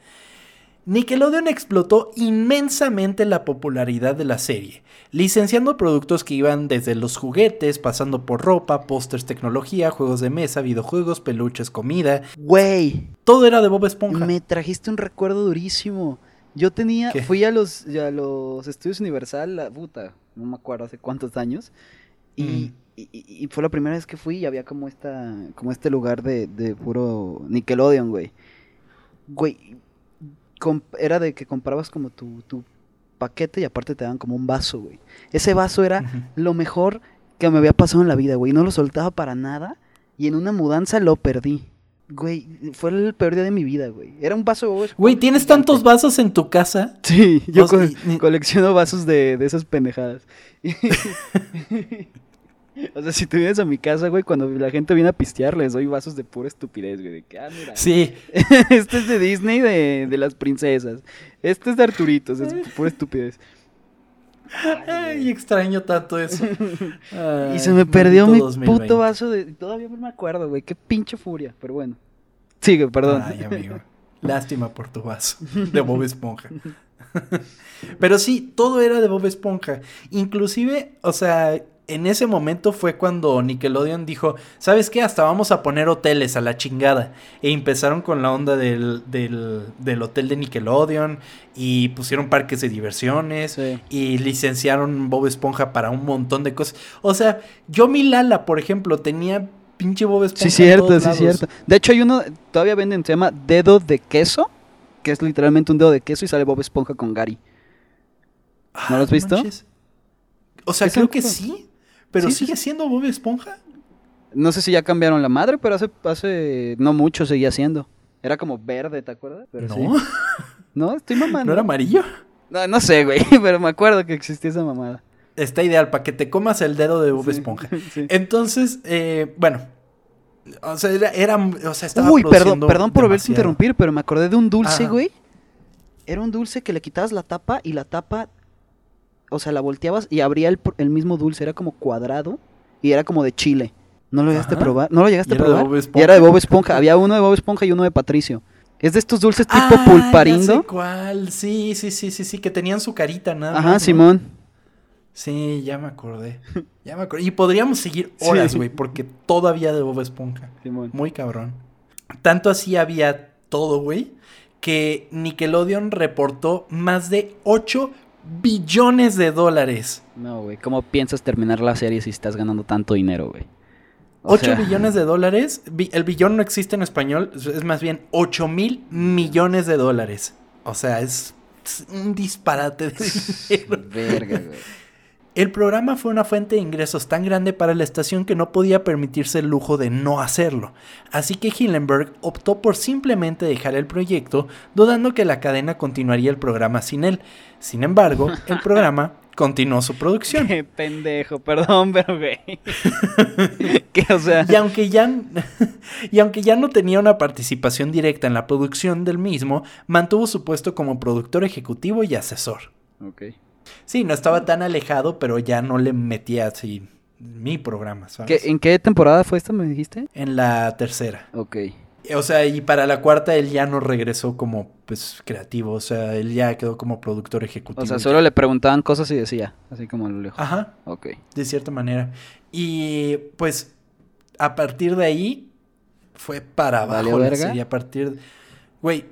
A: Nickelodeon explotó inmensamente la popularidad de la serie, licenciando productos que iban desde los juguetes, pasando por ropa, pósters, tecnología, juegos de mesa, videojuegos, peluches, comida.
B: Güey,
A: Todo era de Bob Esponja.
B: me trajiste un recuerdo durísimo. Yo tenía,
A: ¿Qué?
B: fui a los, a los estudios Universal, la puta, no me acuerdo hace cuántos años. Y,
A: Mm.
B: y- y- fue la primera vez que fui y había como esta, como este lugar de, de puro Nickelodeon, güey. Güey, era de que comprabas como tu, tu paquete y aparte te daban como un vaso, güey. Ese vaso era lo mejor que me había pasado en la vida, güey. No lo soltaba para nada y en una mudanza lo perdí. Güey, fue el peor día de mi vida, güey. Era un vaso Esponja
A: Güey, ¿tienes tantos vasos en tu casa?
B: Sí, yo co-
A: y-
B: colecciono vasos de, de esas pendejadas. o sea, si tú vienes a mi casa, güey, cuando la gente viene a pistear, les doy vasos de pura estupidez, güey. De que, ah, mira.
A: Sí.
B: este es de Disney, de, de las princesas. Este es de Arturitos, es pura estupidez.
A: Ay, extraño tanto eso.
B: y se me perdió mi
A: Maldito 2020.
B: puto vaso de... Todavía no me acuerdo, güey. Qué pinche furia, pero bueno. Sigue, perdón.
A: Ay, amigo. Lástima por tu vaso de Bob Esponja. Pero sí, todo era de Bob Esponja. Inclusive, o sea, en ese momento fue cuando Nickelodeon dijo, ¿sabes qué? Hasta vamos a poner hoteles a la chingada. E empezaron con la onda del, del, del hotel de Nickelodeon y pusieron parques de diversiones
B: Sí.
A: y licenciaron Bob Esponja para un montón de cosas. O sea, yo mi Lala, por ejemplo, tenía pinche Bob Esponja.
B: Sí, cierto, sí,
A: lados.
B: cierto. De hecho, hay uno, todavía venden, se llama dedo de queso, que es literalmente un dedo de queso y sale Bob Esponja con Gary. ¿No lo has
A: Ah,
B: visto?
A: manches. O sea, creo que sí. Pero
B: Sí,
A: sigue siendo Bob Esponja.
B: No sé si ya cambiaron la madre, pero hace, hace no mucho seguía siendo. Era como verde, ¿te acuerdas? Pero
A: no,
B: sí. No, estoy mamando.
A: no era amarillo.
B: No, no sé, güey, pero me acuerdo que existía esa mamada.
A: Está ideal para que te comas el dedo de Bob
B: Sí,
A: Esponja.
B: sí.
A: Entonces, eh, bueno. O sea, era, era- o sea, estaba
B: Uy, perdón, perdón por haberte
A: demasiado.
B: interrumpir, pero me acordé de un dulce,
A: Ajá.
B: güey. Era un dulce que le quitabas la tapa y la tapa, o sea, la volteabas y abría el, el mismo dulce, era como cuadrado y era como de chile. ¿No lo llegaste a probar? ¿No lo llegaste a
A: era de
B: probar? Y era de Bob Esponja. Había uno de Bob Esponja y uno de Patricio. Es de estos dulces tipo
A: Ah, Ya
B: pulparindo.
A: sé cuál. Sí, sí, sí, sí, sí, que tenían su carita nada
B: Ajá,
A: más, ¿no?
B: Simón.
A: Sí, ya me acordé. Ya me acordé. Y podríamos seguir horas, güey, porque todavía de Bob Esponja.
B: Simón.
A: Muy cabrón. Tanto así había todo, güey, que Nickelodeon reportó más de 8 billones de dólares.
B: No, güey, ¿cómo piensas terminar la serie si estás ganando tanto dinero, güey? O
A: 8
B: sea,
A: billones de dólares. El billón no existe en español, es- más bien 8 mil millones de dólares. O sea, es, es un disparate de dinero.
B: Verga, güey.
A: El programa fue una fuente de ingresos tan grande para la estación que no podía permitirse el lujo de no hacerlo. Así que Hillenberg optó por simplemente dejar el proyecto, dudando que la cadena continuaría el programa sin él. Sin embargo, el programa continuó su producción.
B: Qué pendejo, perdón, pero güey. que, o sea,
A: Y aunque, ya, y aunque ya no tenía una participación directa en la producción del mismo, mantuvo su puesto como productor ejecutivo y asesor.
B: Ok.
A: Sí, no estaba tan alejado, pero ya no le metía así mi programa, ¿sabes?
B: ¿Qué- ¿En qué temporada fue esta, me dijiste?
A: En la tercera.
B: Ok.
A: O sea, y para la cuarta él ya no regresó como pues creativo, o sea, él ya quedó como productor ejecutivo.
B: O sea,
A: y
B: solo le preguntaban cosas y decía, así como lo lejos.
A: Ajá,
B: Ok.
A: de cierta manera. Y pues a partir de ahí fue para abajo
B: ¿Valió
A: la
B: verga?
A: serie, a partir Güey,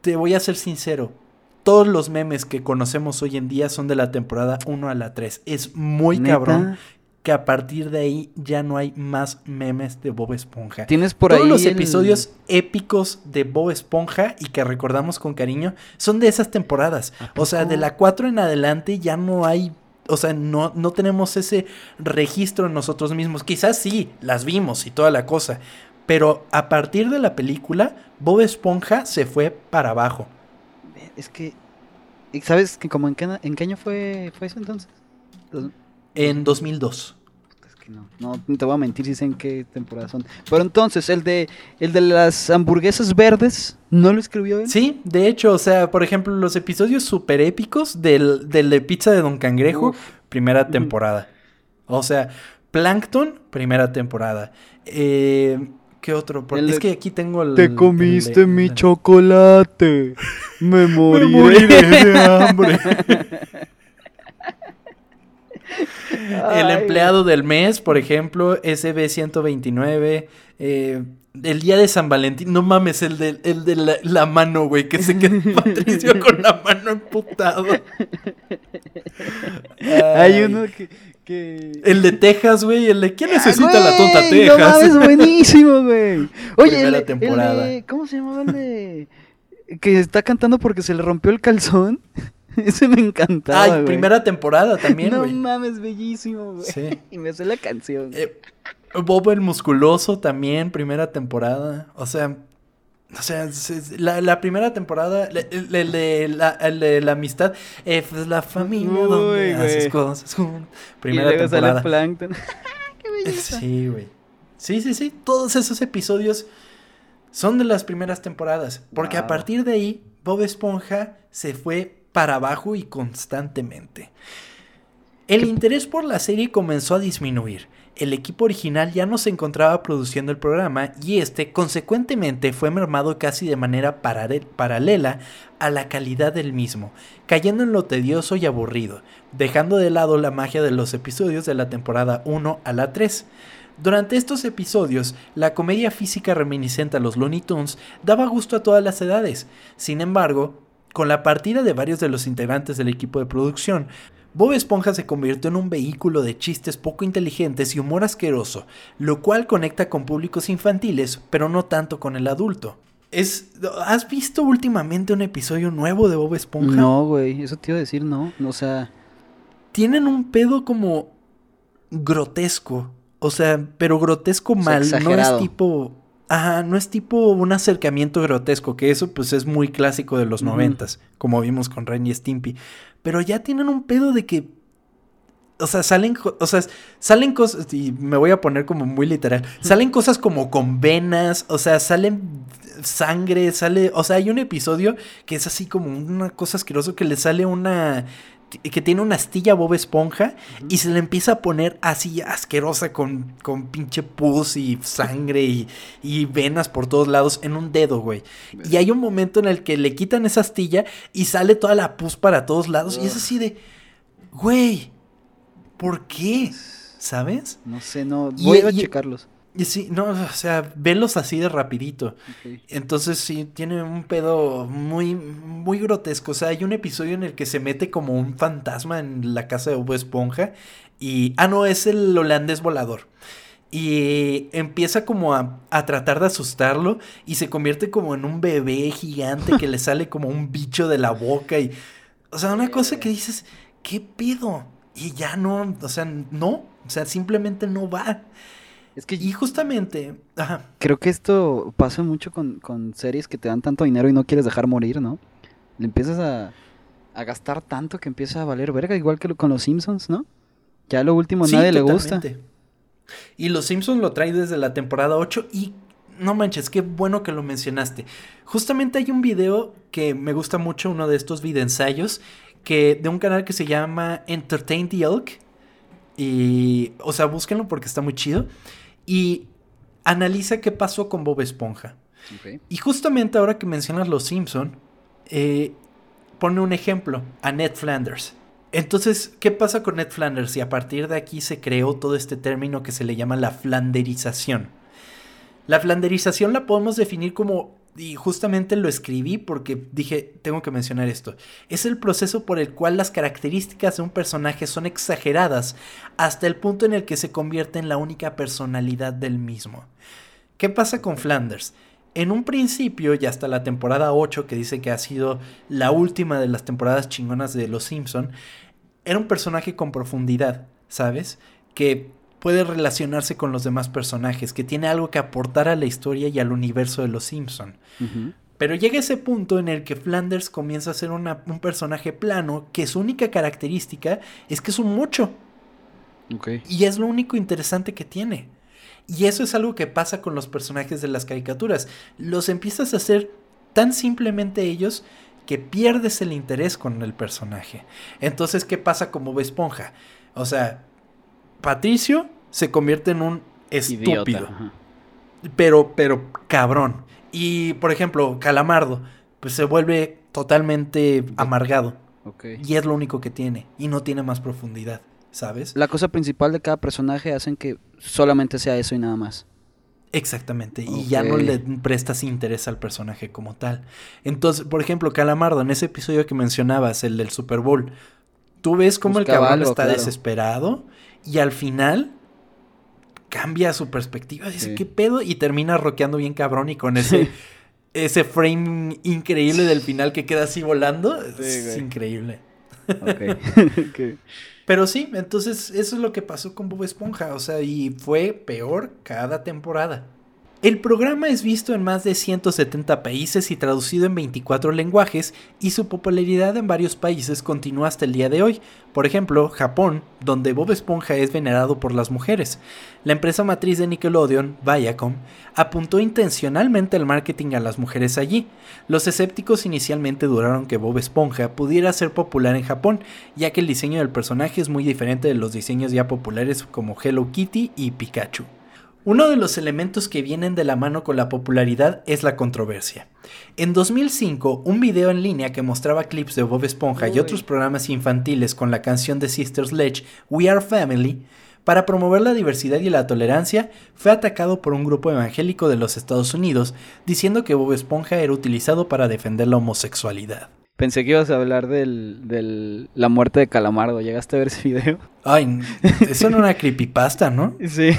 A: te voy a ser sincero. Todos los memes que conocemos hoy en día son de la temporada 1 a la 3. Es muy
B: ¿Neta?
A: cabrón que a partir de ahí ya no hay más memes de Bob Esponja.
B: Tienes por
A: Todos
B: ahí
A: los
B: el-
A: episodios épicos de Bob Esponja y que recordamos con cariño son de esas temporadas. O sea, de la 4 en adelante ya no hay, o sea, no, no tenemos ese registro en nosotros mismos. Quizás sí, las vimos y toda la cosa. Pero a partir de la película, Bob Esponja se fue para abajo.
B: Es que... ¿y ¿Sabes que como en qué, en qué año fue, fue eso entonces? Dos-
A: En 2002.
B: Es que no, no te voy a mentir si sé en qué temporada son. Pero entonces, el de, el de las hamburguesas verdes, ¿no lo escribió él?
A: Sí, de hecho, o sea, por ejemplo, los episodios super épicos del, del de Pizza de Don Cangrejo,
B: Uf.
A: primera temporada. O sea, Plankton, primera temporada. Eh, ¿Qué otro? Por-
B: El
A: es que aquí tengo el.
B: Te
A: el
B: comiste mi
A: el-
B: chocolate. Me moriré.
A: Me moriré de hambre. El empleado del mes, por ejemplo, SB129. eh, el día de San Valentín, no mames, el de, el de la, la mano, güey, que se quedó Patricio con la mano emputado.
B: Hay
A: Ay.
B: uno que. Que...
A: El de Texas, güey, el de ¿quién necesita
B: Ah,
A: la tonta
B: güey, No
A: Texas?
B: mames, buenísimo, güey. Oye, el, de- el
A: temporada.
B: de- ¿Cómo se llamaba el de. que está cantando porque se le rompió el calzón? Ese me encantaba.
A: Ay,
B: güey.
A: primera temporada también,
B: No
A: güey.
B: mames, bellísimo, güey.
A: Sí.
B: Y me hace la canción.
A: Eh, Bob el musculoso también, primera temporada. O sea, o sea, es- es- la, la primera temporada, el, el de la, el de la amistad, eh, pues la familia
B: Uy,
A: donde haces cosas
B: y
A: Primera
B: luego
A: temporada.
B: sale Plankton. Qué belleza.
A: Sí, güey. Sí, sí, sí. Todos esos episodios son de las primeras temporadas. Porque a partir de ahí, Bob Esponja se fue para abajo y constantemente. El interés por la serie comenzó a disminuir. El equipo original ya no se encontraba produciendo el programa y este, consecuentemente, fue mermado casi de manera paralela a la calidad del mismo, cayendo en lo tedioso y aburrido, dejando de lado la magia de los episodios de la temporada 1 a la 3. Durante estos episodios, la comedia física reminiscente a los Looney Tunes daba gusto a todas las edades. Sin embargo, con la partida de varios de los integrantes del equipo de producción, Bob Esponja se convirtió en un vehículo de chistes poco inteligentes y humor asqueroso, lo cual conecta con públicos infantiles, pero no tanto con el adulto. Es, ¿Has visto últimamente un episodio nuevo de Bob Esponja?
B: No, güey, eso te iba a decir, no. O sea,
A: Tienen un pedo como grotesco. O sea, pero grotesco
B: sea,
A: mal. no es tipo. Ajá, no es tipo un acercamiento grotesco, que eso pues es muy clásico de los noventas, como vimos con Ren y Stimpy. Pero ya tienen un pedo de que. O sea, salen, o sea, salen cosas, y me voy a poner como muy literal, salen cosas como con venas, o sea, salen sangre, sale, o sea, hay un episodio que es así como una cosa asquerosa que le sale una, que tiene una astilla Bob Esponja y se le empieza a poner así asquerosa con, con pinche pus y sangre y, y venas por todos lados en un dedo, güey. Y hay un momento en el que le quitan esa astilla y sale toda la pus para todos lados y es así de, güey, ¿por qué? ¿Sabes?
B: no sé, no.
A: Y-
B: Voy a
A: y-
B: checarlos.
A: Y sí, no, o sea, velos así de rapidito. Entonces sí, tiene un pedo muy, muy grotesco. O sea, hay un episodio en el que se mete como un fantasma en la casa de Bob Esponja. Y. Ah, no, es el holandés volador. Y empieza como a, a tratar de asustarlo. Y se convierte como en un bebé gigante que le sale como un bicho de la boca. Y. O sea, una cosa que dices, ¿qué pedo? Y ya no, o sea, no. O sea, simplemente no va.
B: Es que
A: Y justamente. Ajá.
B: creo que esto pasa mucho con, con series que te dan tanto dinero y no quieres dejar morir, ¿no? Le empiezas a, a gastar tanto que empieza a valer verga, igual que con los Simpsons, ¿no? Ya lo último
A: Sí,
B: nadie le gusta.
A: Y Los Simpsons lo trae desde la temporada 8 y no manches, qué bueno que lo mencionaste. Justamente hay un video que me gusta mucho, uno de estos videoensayos, que de un canal que se llama Entertain the Elk. Y, o sea, búsquenlo porque está muy chido. Y analiza qué pasó con Bob Esponja. Y justamente ahora que mencionas Los Simpson, eh, pone un ejemplo, a Ned Flanders. Entonces, ¿qué pasa con Ned Flanders? Y a partir de aquí se creó todo este término que se le llama la flanderización. La flanderización la podemos definir como, y justamente lo escribí porque dije, tengo que mencionar esto, es el proceso por el cual las características de un personaje son exageradas hasta el punto en el que se convierte en la única personalidad del mismo. ¿Qué pasa con Flanders? En un principio, y hasta la temporada 8, que dice que ha sido la última de las temporadas chingonas de Los Simpson, era un personaje con profundidad, ¿sabes? Que puede relacionarse con los demás personajes, que tiene algo que aportar a la historia y al universo de Los Simpson. Pero llega ese punto en el que Flanders comienza a ser una- un personaje plano, que su única característica es que es un mucho. Y es lo único interesante que tiene. Y eso es algo que pasa con los personajes de las caricaturas. Los empiezas a hacer tan simplemente ellos que pierdes el interés con el personaje. Entonces, ¿qué pasa con Bob Esponja? O sea, Patricio se convierte en un estúpido.
B: Idiota.
A: Pero, pero cabrón. Y, por ejemplo, Calamardo, pues se vuelve totalmente amargado.
B: Ok.
A: Y es lo único que tiene. Y no tiene más profundidad, ¿sabes?
B: La cosa principal de cada personaje hacen que solamente sea eso y nada más.
A: Exactamente. Y ya no le prestas interés al personaje como tal. Entonces, por ejemplo, Calamardo, en ese episodio que mencionabas, el del Super Bowl, tú ves cómo el cabrón
B: algo,
A: está
B: claro.
A: desesperado y al final cambia su perspectiva, dice,
B: Sí.
A: ¿qué pedo? Y termina rockeando bien cabrón y con ese, ese frame increíble del final que queda así volando. es
B: güey.
A: increíble.
B: Ok. Ok.
A: Pero sí, entonces eso es lo que pasó con Bob Esponja, o sea, y fue peor cada temporada. El programa es visto en más de 170 países y traducido en 24 lenguajes y su popularidad en varios países continúa hasta el día de hoy. Por ejemplo, Japón, donde Bob Esponja es venerado por las mujeres. La empresa matriz de Nickelodeon, Viacom, apuntó intencionalmente el marketing a las mujeres allí. Los escépticos inicialmente duraron que Bob Esponja pudiera ser popular en Japón, ya que el diseño del personaje es muy diferente de los diseños ya populares como Hello Kitty y Pikachu. Uno de los elementos que vienen de la mano con la popularidad es la controversia. En 2005, un video en línea que mostraba clips de Bob Esponja y otros programas infantiles con la canción de Sister Sledge, We Are Family, para promover la diversidad y la tolerancia, fue atacado por un grupo evangélico de los Estados Unidos, diciendo que Bob Esponja era utilizado para defender la homosexualidad.
B: Pensé que ibas a hablar del, del la muerte de Calamardo. ¿Llegaste a ver ese video?
A: Ay, eso era una creepypasta, ¿no?
B: Sí.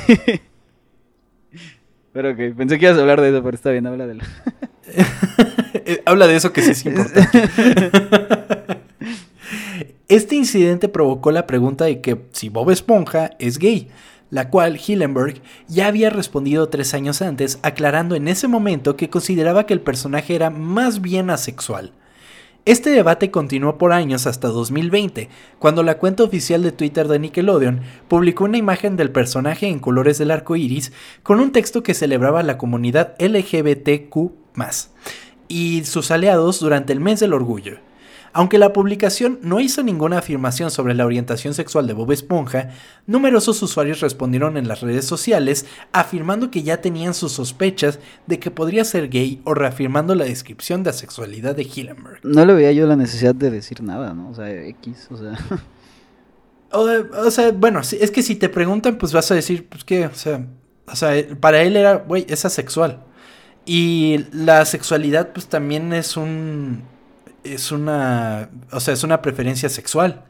B: Pero ok, pensé que ibas a hablar de eso, pero está bien, habla de lo...
A: Eh, Habla de eso que sí es importante. Este incidente provocó la pregunta de que si Bob Esponja es gay, la cual Hillenberg ya había respondido tres años antes, aclarando en ese momento que consideraba que el personaje era más bien asexual. Este debate continuó por años hasta 2020, cuando la cuenta oficial de Twitter de Nickelodeon publicó una imagen del personaje en colores del arco iris con un texto que celebraba a la comunidad LGBTQ y sus aliados durante el mes del orgullo. Aunque la publicación no hizo ninguna afirmación sobre la orientación sexual de Bob Esponja, numerosos usuarios respondieron en las redes sociales afirmando que ya tenían sus sospechas de que podría ser gay o reafirmando la descripción de asexualidad de Hillenberg.
B: No le veía yo la necesidad de decir nada, ¿no? O sea, X, o sea...
A: O, o sea, bueno, es que si te preguntan, pues vas a decir, pues qué, o sea, o sea, para él era, güey, es asexual. Y la sexualidad, pues también es un, es una, o sea, es una preferencia sexual.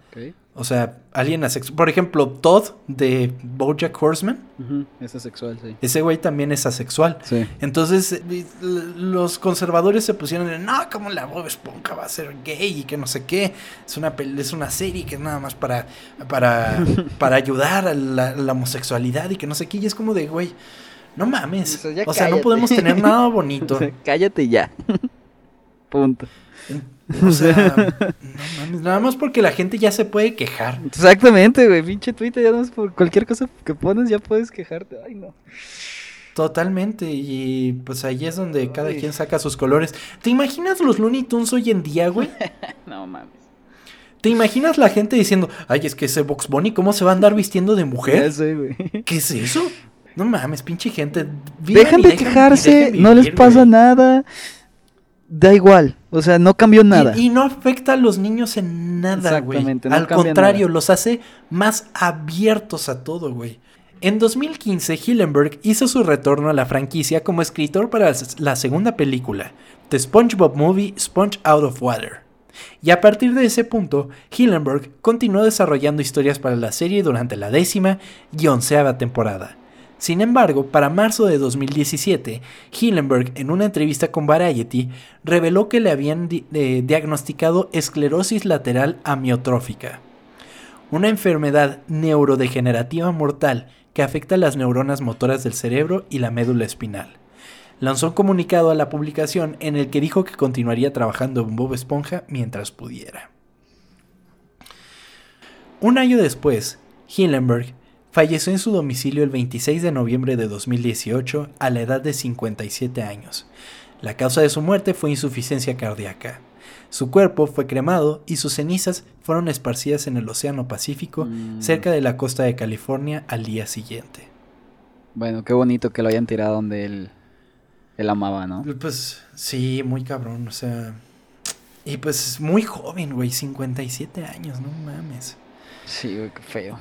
A: O sea, alguien asexual. Por ejemplo, Todd de Bojack Horseman,
B: Ujú, Es asexual, sí.
A: ese güey también es asexual.
B: Sí.
A: Entonces, eh, los conservadores se pusieron de, no, como la Bob Esponja va a ser gay y que no sé qué. Es una, es una serie que es nada más para, para, para ayudar a la, la homosexualidad y que no sé qué. Y es como de, güey, no mames.
B: O sea,
A: no podemos tener nada bonito.
B: Cállate ya. Punto.
A: O sea, no mames, nada más porque la gente ya se puede quejar.
B: Exactamente, güey. Pinche Twitter, ya no es por cualquier cosa que pones, ya puedes quejarte. Ay, no.
A: Totalmente, y pues ahí es donde cada quien saca sus colores. ¿Te imaginas los Looney Tunes hoy en día, güey?
B: No mames.
A: ¿Te imaginas la gente diciendo, ay, es que ese Box Bunny, ¿cómo se va a andar vistiendo de
B: Ya
A: mujer?
B: sé, güey.
A: ¿Qué es eso? No mames, pinche gente. vivan
B: Dejan de quejarse, no les pasa
A: güey.
B: nada. Da igual. O sea, no cambió nada.
A: Y, y no afecta a los niños en nada, güey.
B: No
A: Al contrario,
B: nada.
A: los hace más abiertos a todo, güey. En 2015, Hillenberg hizo su retorno a la franquicia como escritor para la segunda película, The SpongeBob Movie Sponge Out of Water. Y a partir de ese punto, Hillenberg continuó desarrollando historias para la serie durante la décima y onceava temporada. Sin embargo, para marzo de 2017, Hillenberg, en una entrevista con Variety, reveló que le habían eh, diagnosticado esclerosis lateral amiotrófica, una enfermedad neurodegenerativa mortal que afecta las neuronas motoras del cerebro y la médula espinal. Lanzó un comunicado a la publicación en el que dijo que continuaría trabajando en Bob Esponja mientras pudiera. Un año después, Hillenberg falleció en su domicilio el 26 de noviembre de 2018 a la edad de 57 años. La causa de su muerte fue insuficiencia cardíaca. Su cuerpo fue cremado y sus cenizas fueron esparcidas en el Océano Pacífico
B: Mm.
A: cerca de la costa de California al día siguiente.
B: Bueno, qué bonito que lo hayan tirado donde él, él amaba, ¿no?
A: Pues sí, muy cabrón, o sea. Y pues muy joven, güey, 57 años, no mames.
B: Sí, güey, qué feo.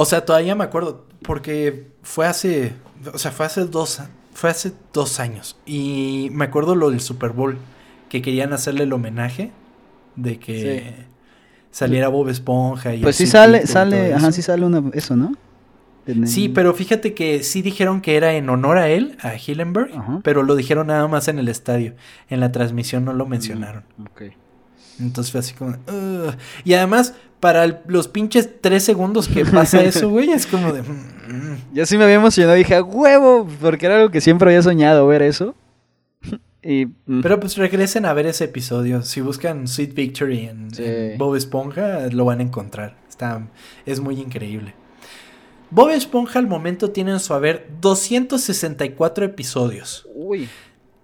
A: O sea, todavía me acuerdo, porque fue hace, o sea, fue hace dos, fue hace dos años. Y me acuerdo lo del Super Bowl, que querían hacerle el homenaje de que saliera Bob Esponja y
B: Pues sí sale, sale, ajá, sí sale una, eso, ¿no?
A: Sí, pero fíjate que sí dijeron que era en honor a él, a Hillenberg,
B: Ajá.
A: pero lo dijeron nada más en el estadio. En la transmisión no lo mencionaron.
B: Ok.
A: Entonces fue así como... Y además, para el- los pinches tres segundos que pasa eso, güey, es como de... "Mm".
B: Yo sí me había emocionado, dije, "A huevo, porque era algo que siempre había soñado ver eso. y mm,
A: Pero pues regresen a ver ese episodio. Si buscan Sweet Victory en,
B: Sí.
A: en Bob Esponja, lo van a encontrar. Está, es muy increíble. Bob Esponja al momento tiene en su haber 264 episodios.
B: uy,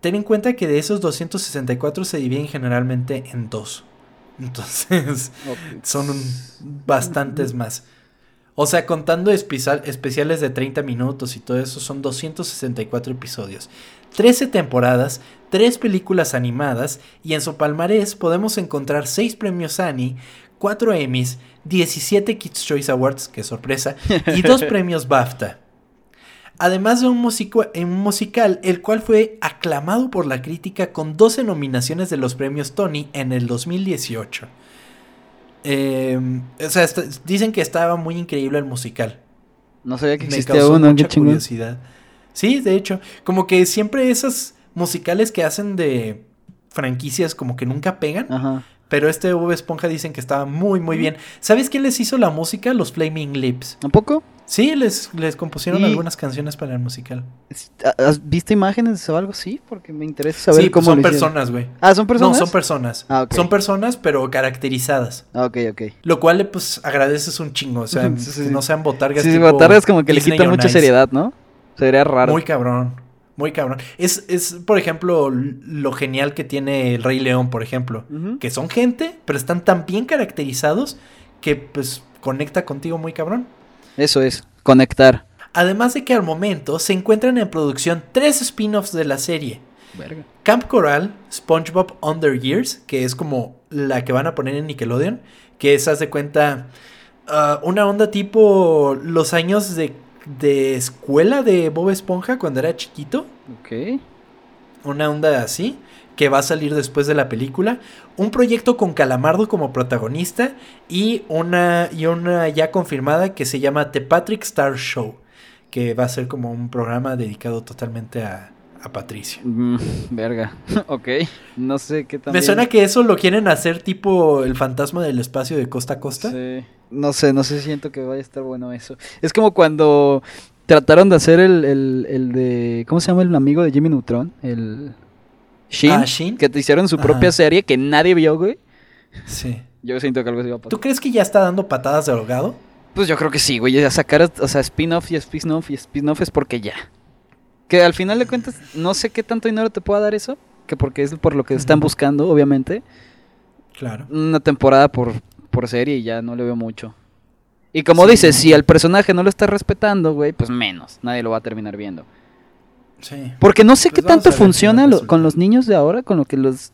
A: Ten en cuenta que de esos 264 se dividen generalmente en dos. Entonces,
B: ok.
A: son un- bastantes más. O sea, contando especial- especiales de 30 minutos y todo eso, son 264 episodios. 13 temporadas, 3 películas animadas y en su palmarés podemos encontrar 6 premios Annie, 4 Emmys, 17 Kids Choice Awards, qué sorpresa, y 2 premios BAFTA. Además de un, musico- un musical, el cual fue aclamado por la crítica con 12 nominaciones de los premios Tony en el 2018. Eh, o sea, dicen que estaba muy increíble el musical.
B: No sabía que
A: Me
B: existía
A: causó
B: uno, qué
A: mucha curiosidad. Sí, de hecho, como que siempre esas musicales que hacen de franquicias como que nunca pegan,
B: Ajá.
A: pero este Bob Esponja dicen que estaba muy muy bien. ¿Sabes quién les hizo la música? Los Flaming Lips.
B: ¿Un poco?
A: Sí, les, les compusieron
B: Y-
A: algunas canciones para el musical.
B: ¿Has visto imágenes o algo así? Porque me interesa saber
A: sí, pues
B: cómo
A: son
B: lo
A: personas, güey.
B: Ah, ¿son personas?
A: No, son personas.
B: Ah, ok.
A: Son personas, pero caracterizadas.
B: Ah, ok, ok.
A: Lo cual, le, pues, agradeces un chingo. O sea,
B: Sí, sí,
A: que
B: sí.
A: no sean botargas.
B: Sí,
A: tipo
B: botargas como que le quitan mucha
A: Ice.
B: seriedad, ¿no? Sería raro.
A: Muy cabrón. Muy cabrón. Es, es, por ejemplo, lo genial que tiene el Rey León, por ejemplo. Que son gente, pero están tan bien caracterizados que, pues, conecta contigo muy cabrón.
B: Eso es, conectar.
A: Además de que al momento se encuentran en producción tres spin-offs de la serie.
B: Verga.
A: Camp Coral, SpongeBob Under Years, que es como la que van a poner en Nickelodeon, que es, haz de cuenta, ah, una onda tipo los años de, de escuela de Bob Esponja cuando era chiquito,
B: Ok.
A: una onda así, que va a salir después de la película, un proyecto con Calamardo como protagonista y una, y una ya confirmada que se llama The Patrick Star Show, que va a ser como un programa dedicado totalmente a, a Patricio.
B: Mm, verga. ok. No sé qué también.
A: Me suena que eso lo quieren hacer tipo el fantasma del espacio de costa a costa.
B: Sí. No sé, no sé, siento que vaya a estar bueno eso. Es como cuando trataron de hacer el, el, el de... ¿Cómo se llama el amigo de Jimmy Neutron? El... Shin.
A: Ah, Shin.
B: Que te hicieron su propia
A: Ajá.
B: serie que nadie vio, güey.
A: Sí.
B: Yo siento que algo así va a pasar.
A: ¿Tú crees que ya está dando patadas de ahogado?
B: Pues yo creo que sí, güey. Ya sacar, o sea, spin-off y spin-off y spin-off es porque ya. Que al final de cuentas, no sé qué tanto dinero te pueda dar eso. Que porque es por lo que están buscando, obviamente.
A: Claro.
B: Una temporada por, por serie y ya no le veo mucho. Y como
A: Sí.
B: dices, si el personaje no lo está respetando, güey, pues menos. Nadie lo va a terminar viendo.
A: Sí.
B: Porque no sé
A: Pues
B: qué tanto
A: a
B: funciona lo- con los niños de ahora, con lo que los.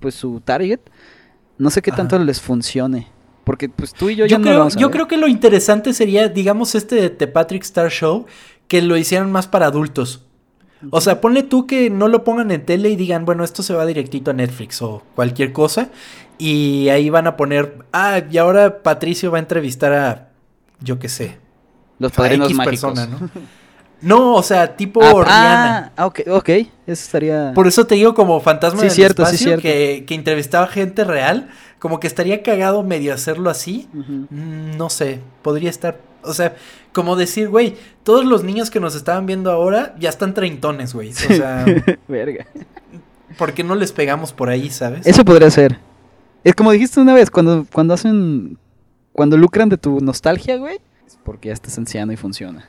B: Pues su target. No sé qué
A: Ajá.
B: tanto les funcione. Porque pues tú y yo,
A: Yo,
B: ya no lo
A: creo,
B: vamos a
A: yo
B: ver.
A: creo que lo interesante sería, digamos, este de The Patrick Star Show, que lo hicieran más para adultos. O sea, ponle tú que no lo pongan en tele y digan, bueno, esto se va directito a Netflix o cualquier cosa. Y ahí van a poner, ah, y ahora Patricio va a entrevistar a, yo qué sé,
B: Los
A: a
B: padrinos
A: X
B: mágicos.
A: persona, ¿no? No, o sea, tipo
B: Ah,
A: Rihanna.
B: ah, ok, ok. Eso estaría.
A: Por eso te digo como fantasma
B: Sí,
A: del
B: cierto, sí,
A: espacio
B: cierto.
A: Que, que entrevistaba gente real, como que estaría cagado medio hacerlo así. Mm, No sé, podría estar, o sea, como decir, güey, todos los niños que nos estaban viendo ahora ya están treintones, güey. O sea,
B: Verga.
A: ¿por qué no les pegamos por ahí, sabes?
B: Eso podría ser. Es como dijiste una vez, cuando, cuando hacen. Cuando lucran de tu nostalgia, güey. Es porque ya estás anciano y funciona.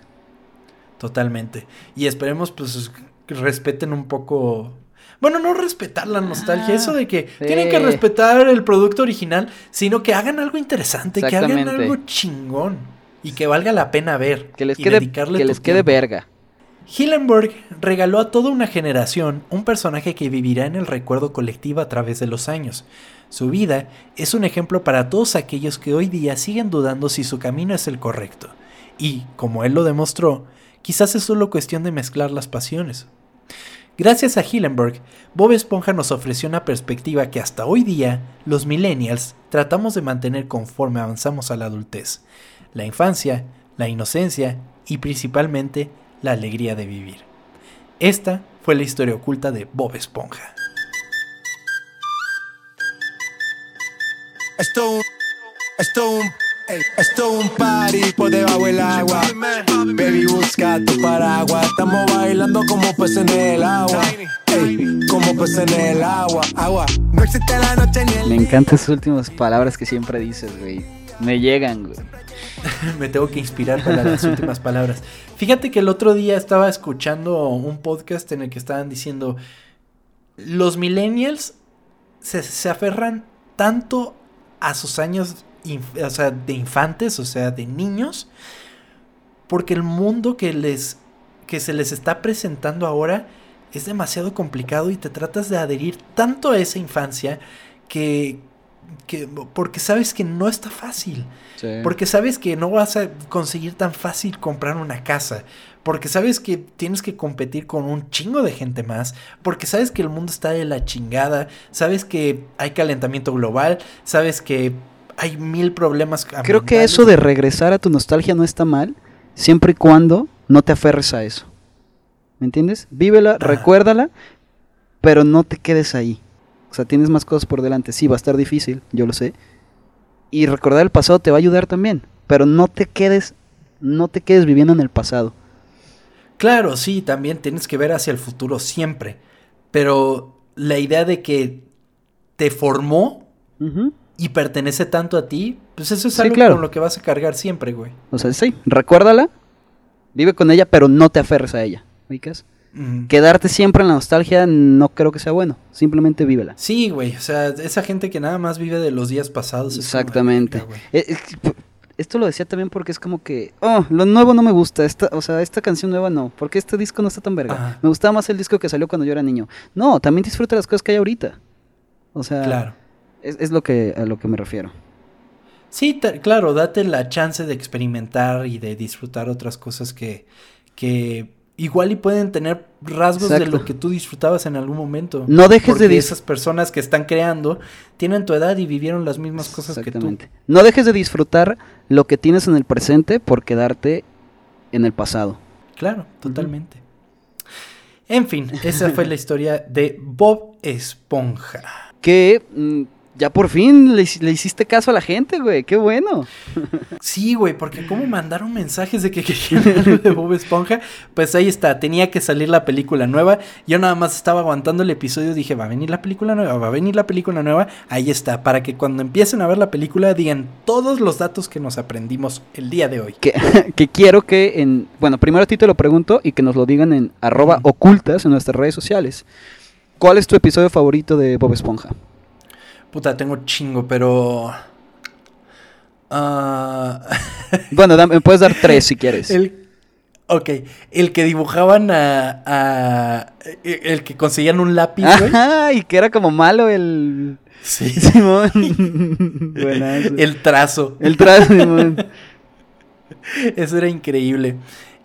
A: Totalmente. Y esperemos, pues, que respeten un poco. Bueno, no respetar la nostalgia,
B: Ah,
A: eso de que
B: sí.
A: tienen que respetar el producto original, sino que hagan algo interesante, que hagan algo chingón. y que valga la pena ver.
B: Que les
A: y
B: quede,
A: dedicarle
B: que les quede verga.
A: Hillenburg regaló a toda una generación un personaje que vivirá en el recuerdo colectivo a través de los años. Su vida es un ejemplo para todos aquellos que hoy día siguen dudando si su camino es el correcto. Y, como él lo demostró, quizás es solo cuestión de mezclar las pasiones. Gracias a Hillenburg, Bob Esponja nos ofreció una perspectiva que hasta hoy día los millennials tratamos de mantener conforme avanzamos a la adultez. La infancia, la inocencia y principalmente la alegría de vivir. Esta fue la historia oculta de Bob Esponja.
E: Esto esto esto un party por debajo del agua. Baby, busca tu paraguas. Estamos bailando como peces en el agua. Ey, como peces en el agua. Agua. No existe la noche ni el
B: Me encantan esas últimas palabras que siempre dices, güey. Me llegan, güey.
A: Me tengo que inspirar para las últimas palabras. Fíjate que el otro día estaba escuchando un podcast en el que estaban diciendo, los millennials se, se aferran tanto a sus años o sea, de infantes, o sea, de niños, porque el mundo que les que se les está presentando ahora es demasiado complicado y te tratas de adherir tanto a esa infancia que, que porque sabes que no está fácil.
B: Sí.
A: Porque sabes que no vas a conseguir tan fácil comprar una casa. Porque sabes que tienes que competir con un chingo de gente más. Porque sabes que el mundo está de la chingada. Sabes que hay calentamiento global. Sabes que hay mil problemas.
B: Creo que eso de regresar a tu nostalgia no está mal, siempre y cuando no te aferres a eso. ¿Me entiendes? Vívela, recuérdala, pero no te quedes ahí. O sea, tienes más cosas por delante. Sí, va a estar difícil, yo lo sé. Y recordar el pasado te va a ayudar también, pero no te quedes no te quedes viviendo en el pasado.
A: Claro, sí, también tienes que ver hacia el futuro siempre. Pero la idea de que te formó. Y pertenece tanto a ti, pues eso es
B: Sí,
A: algo
B: claro.
A: con lo que vas a cargar siempre, güey.
B: O sea, sí, recuérdala, vive con ella, pero no te aferres a ella. ¿Ubicas? Quedarte siempre en la nostalgia no creo que sea bueno. Simplemente vívela.
A: Sí, güey, o sea, esa gente que nada más vive de los días pasados. es como,
B: Exactamente. Eh, eh, esto lo decía también porque es como que, oh, lo nuevo no me gusta, esta, o sea, esta canción nueva no, porque este disco no está tan verga.
A: Ajá.
B: Me gustaba más el disco que salió cuando yo era niño. No, también disfruta las cosas que hay ahorita. O sea,
A: Claro.
B: Es, es lo que a lo que me refiero.
A: Sí, claro, date la chance de experimentar y de disfrutar otras cosas que, que igual y pueden tener rasgos de lo que tú disfrutabas en algún momento.
B: No dejes de
A: Porque
B: dis-
A: esas personas que están creando tienen tu edad y vivieron las mismas cosas que tú.
B: Exactamente. No dejes de disfrutar lo que tienes en el presente por quedarte en el pasado.
A: Claro, totalmente. En fin, esa fue la historia de Bob Esponja.
B: Que mm, ya por fin le, hici- le hiciste caso a la gente, güey. Qué bueno.
A: Sí, güey, porque como mandaron mensajes de que querían algo de Bob Esponja, pues ahí está, tenía que salir la película nueva. Yo nada más estaba aguantando el episodio, dije, va a venir la película nueva, va a venir la película nueva. Ahí está, para que cuando empiecen a ver la película digan todos los datos que nos aprendimos el día de hoy.
B: que, que quiero que en... Bueno, primero a ti te lo pregunto y que nos lo digan en arroba ocultas en nuestras redes sociales. ¿Cuál es tu episodio favorito de Bob Esponja?
A: Puta, tengo chingo, pero... ah,
B: Bueno, dame- me puedes dar tres si quieres.
A: el... Ok, el que dibujaban a, a- El que conseguían un lápiz, güey.
B: Ajá, y que era como malo el...
A: Sí.
B: Simón. Buenazo.
A: El trazo.
B: El trazo, Simón.
A: Eso era increíble.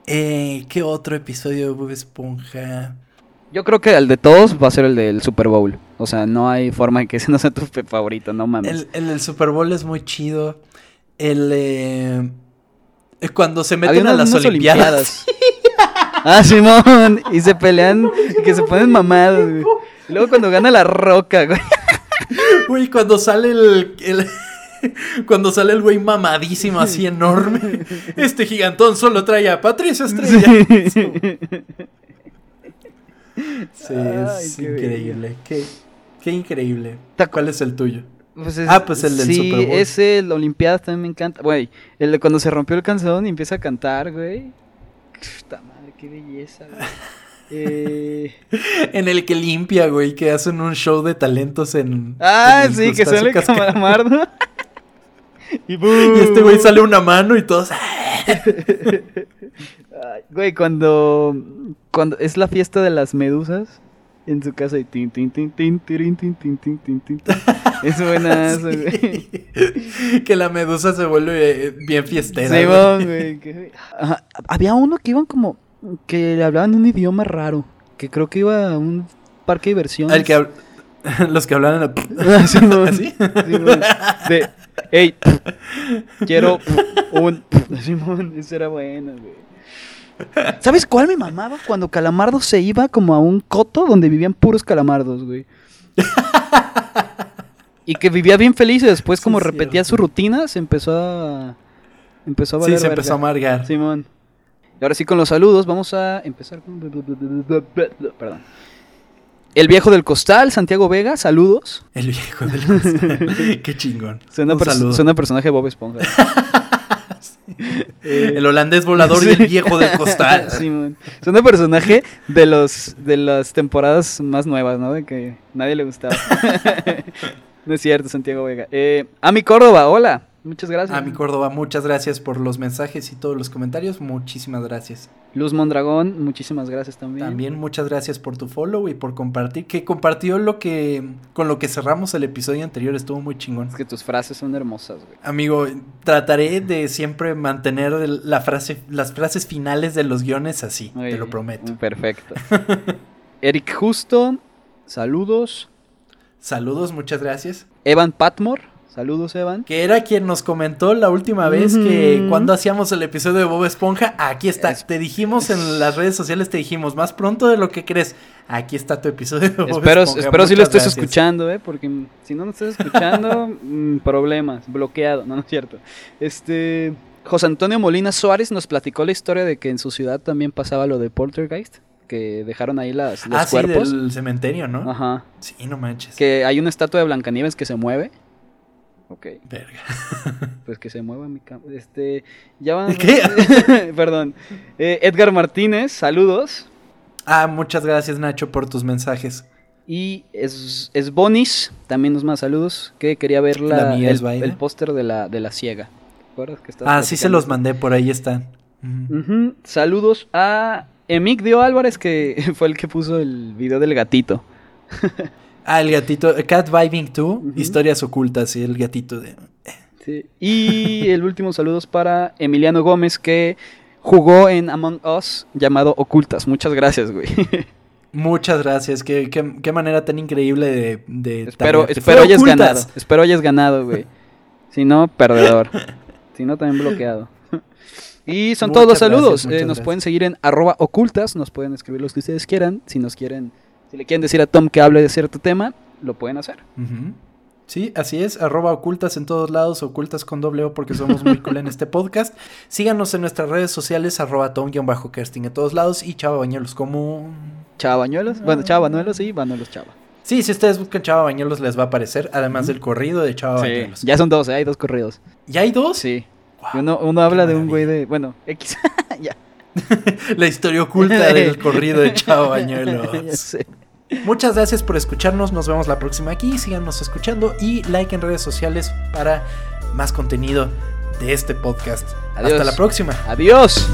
A: Eh, ¿Qué otro episodio de Bob Esponja?
B: Yo creo que el de todos va a ser el del Super Bowl. O sea, no hay forma de que ese no sea tu favorito, no mames.
A: El, el Super Bowl es muy chido. El. eh, eh, cuando se meten a las Olimpiadas.
B: ah, Simón. Y se pelean, y que se ponen mamados, güey. Y luego cuando gana la roca, güey.
A: Güey, cuando sale el. el- cuando sale el güey mamadísimo, así enorme. Este gigantón solo trae a Patricia Estrella. Sí, es
B: qué
A: increíble. Qué, qué increíble.
B: ¿Te acu-
A: ¿Cuál es el tuyo?
B: Pues es-
A: Ah, pues el del
B: sí,
A: Super Bowl.
B: ese, el Olimpiadas también me encanta. Güey, el de cuando se rompió el canción y empieza a cantar, güey. Puta madre, qué belleza, güey. Eh,
A: En el que limpia, güey, que hacen un show de talentos en.
B: Ah,
A: en
B: sí, que sale
A: cascabel.
B: Calamardo. y,
A: Y este güey sale una mano y todos.
B: Ay, güey, cuando, cuando es la fiesta de las medusas en su casa y tin tin tin tin tin tin tin tin tin. tin. Es buenazo, güey.
A: Sí. que la medusa se vuelve eh, bien fiestera. güey.
B: Simón, güey. que- Ajá, Había uno que iban como que le hablaban un idioma raro, que creo que iba a un parque de diversiones.
A: El que hab- Los que hablan
B: Ah, Simón.
A: ¿Así?
B: Simón. De, hey, quiero un... Simón, eso era bueno, güey. ¿Sabes cuál me mamaba? Cuando Calamardo se iba como a un coto donde vivían puros calamardos, güey. Y que vivía bien feliz y después
A: Sí,
B: como repetía su rutina, se empezó a... Empezó a
A: Sí,
B: valer
A: se empezó a amargar.
B: Simón. Y ahora sí con los saludos, vamos a empezar con... Perdón. El viejo del costal, Santiago Vega, saludos.
A: El viejo del costal. Qué chingón.
B: Suena,
A: Un
B: pers-
A: saludo.
B: suena personaje de Bob Esponja. Eh,
A: El holandés volador y el viejo del costal.
B: Simón. Suena personaje de los de las temporadas más nuevas, ¿no? De que nadie le gustaba. no es cierto, Santiago Vega. Eh, Ami Córdoba, hola. Muchas gracias.
A: A mi Córdoba, muchas gracias por los mensajes y todos los comentarios. Muchísimas gracias.
B: Luz Mondragón, muchísimas gracias también.
A: También muchas gracias por tu follow y por compartir. Que compartió lo que con lo que cerramos el episodio anterior. Estuvo muy chingón.
B: Es que tus frases son hermosas, güey.
A: Amigo, trataré de siempre mantener la frase, las frases finales de los guiones así. Te lo prometo.
B: Perfecto. Eric Justo, saludos.
A: Saludos, muchas gracias.
B: Evan Patmore, saludos, Evan.
A: Que era quien nos comentó la última vez que cuando hacíamos el episodio de Bob Esponja, aquí está.
B: Es-
A: Te dijimos en las redes sociales, te dijimos más pronto de lo que crees. Aquí está tu episodio de Bob
B: Espero,
A: Esponja.
B: espero si lo estés
A: gracias.
B: escuchando, ¿eh? Porque si no lo estás escuchando, mm, problemas, bloqueado, no, no es cierto. Este, José Antonio Molina Suárez nos platicó la historia de que en su ciudad también pasaba lo de Poltergeist, que dejaron ahí las, los
A: Ah, sí,
B: cuerpos.
A: del cementerio, ¿no?
B: Ajá.
A: Sí, no manches.
B: Que hay una estatua de Blancanieves que se mueve. Ok,
A: Verga.
B: pues que se mueva mi cam- Este, ya van.
A: ¿Qué?
B: Perdón. Eh, Edgar Martínez, saludos.
A: Ah, muchas gracias, Nacho, por tus mensajes.
B: Y es, es Bonis, también nos más saludos, que quería ver la, el, póster de la, de la ciega. ¿Te acuerdas que estabas
A: Ah, sí se los mandé, por ahí están.
B: Saludos a Emic Dio Álvarez, que fue el que puso el video del gatito.
A: Ah, el gatito, Cat Vibing 2,
B: Ujú.
A: historias ocultas, y el gatito de...
B: Y el último saludo es para Emiliano Gómez, que jugó en Among Us llamado Ocultas. Muchas gracias, güey.
A: Muchas gracias, qué, qué, qué manera tan increíble de... de
B: espero espero hayas
A: ocultas.
B: ganado. Espero hayas ganado, güey. Si no, perdedor. Si no, también bloqueado. Y son todos los
A: gracias,
B: saludos. Eh, nos
A: gracias.
B: pueden seguir en arroba ocultas. Nos pueden escribir los que ustedes quieran. Si nos quieren, si le quieren decir a Tom que hable de cierto tema, lo pueden hacer.
A: Sí, así es, arroba ocultas en todos lados, ocultas con doble O porque somos muy cool en este podcast. Síganos en nuestras redes sociales, arroba tom-kersting en todos lados y Chava Bañuelos como...
B: Chava Bañuelos. Bueno, Chava Bañuelos y Bañuelos Chava.
A: Sí, si ustedes buscan Chava Bañuelos les va a aparecer, además del corrido de Chava Bañuelos.
B: Ya son dos, ¿eh? hay dos corridos.
A: ¿Ya hay dos?
B: Sí. Uno, uno habla de un güey de. Bueno, X. ya.
A: La historia oculta del corrido de Chava Bañuelos.
B: Ya sé.
A: Muchas gracias por escucharnos. Nos vemos la próxima aquí. Síganos escuchando y like en redes sociales para más contenido de este podcast.
B: Adiós.
A: Hasta la próxima.
B: Adiós.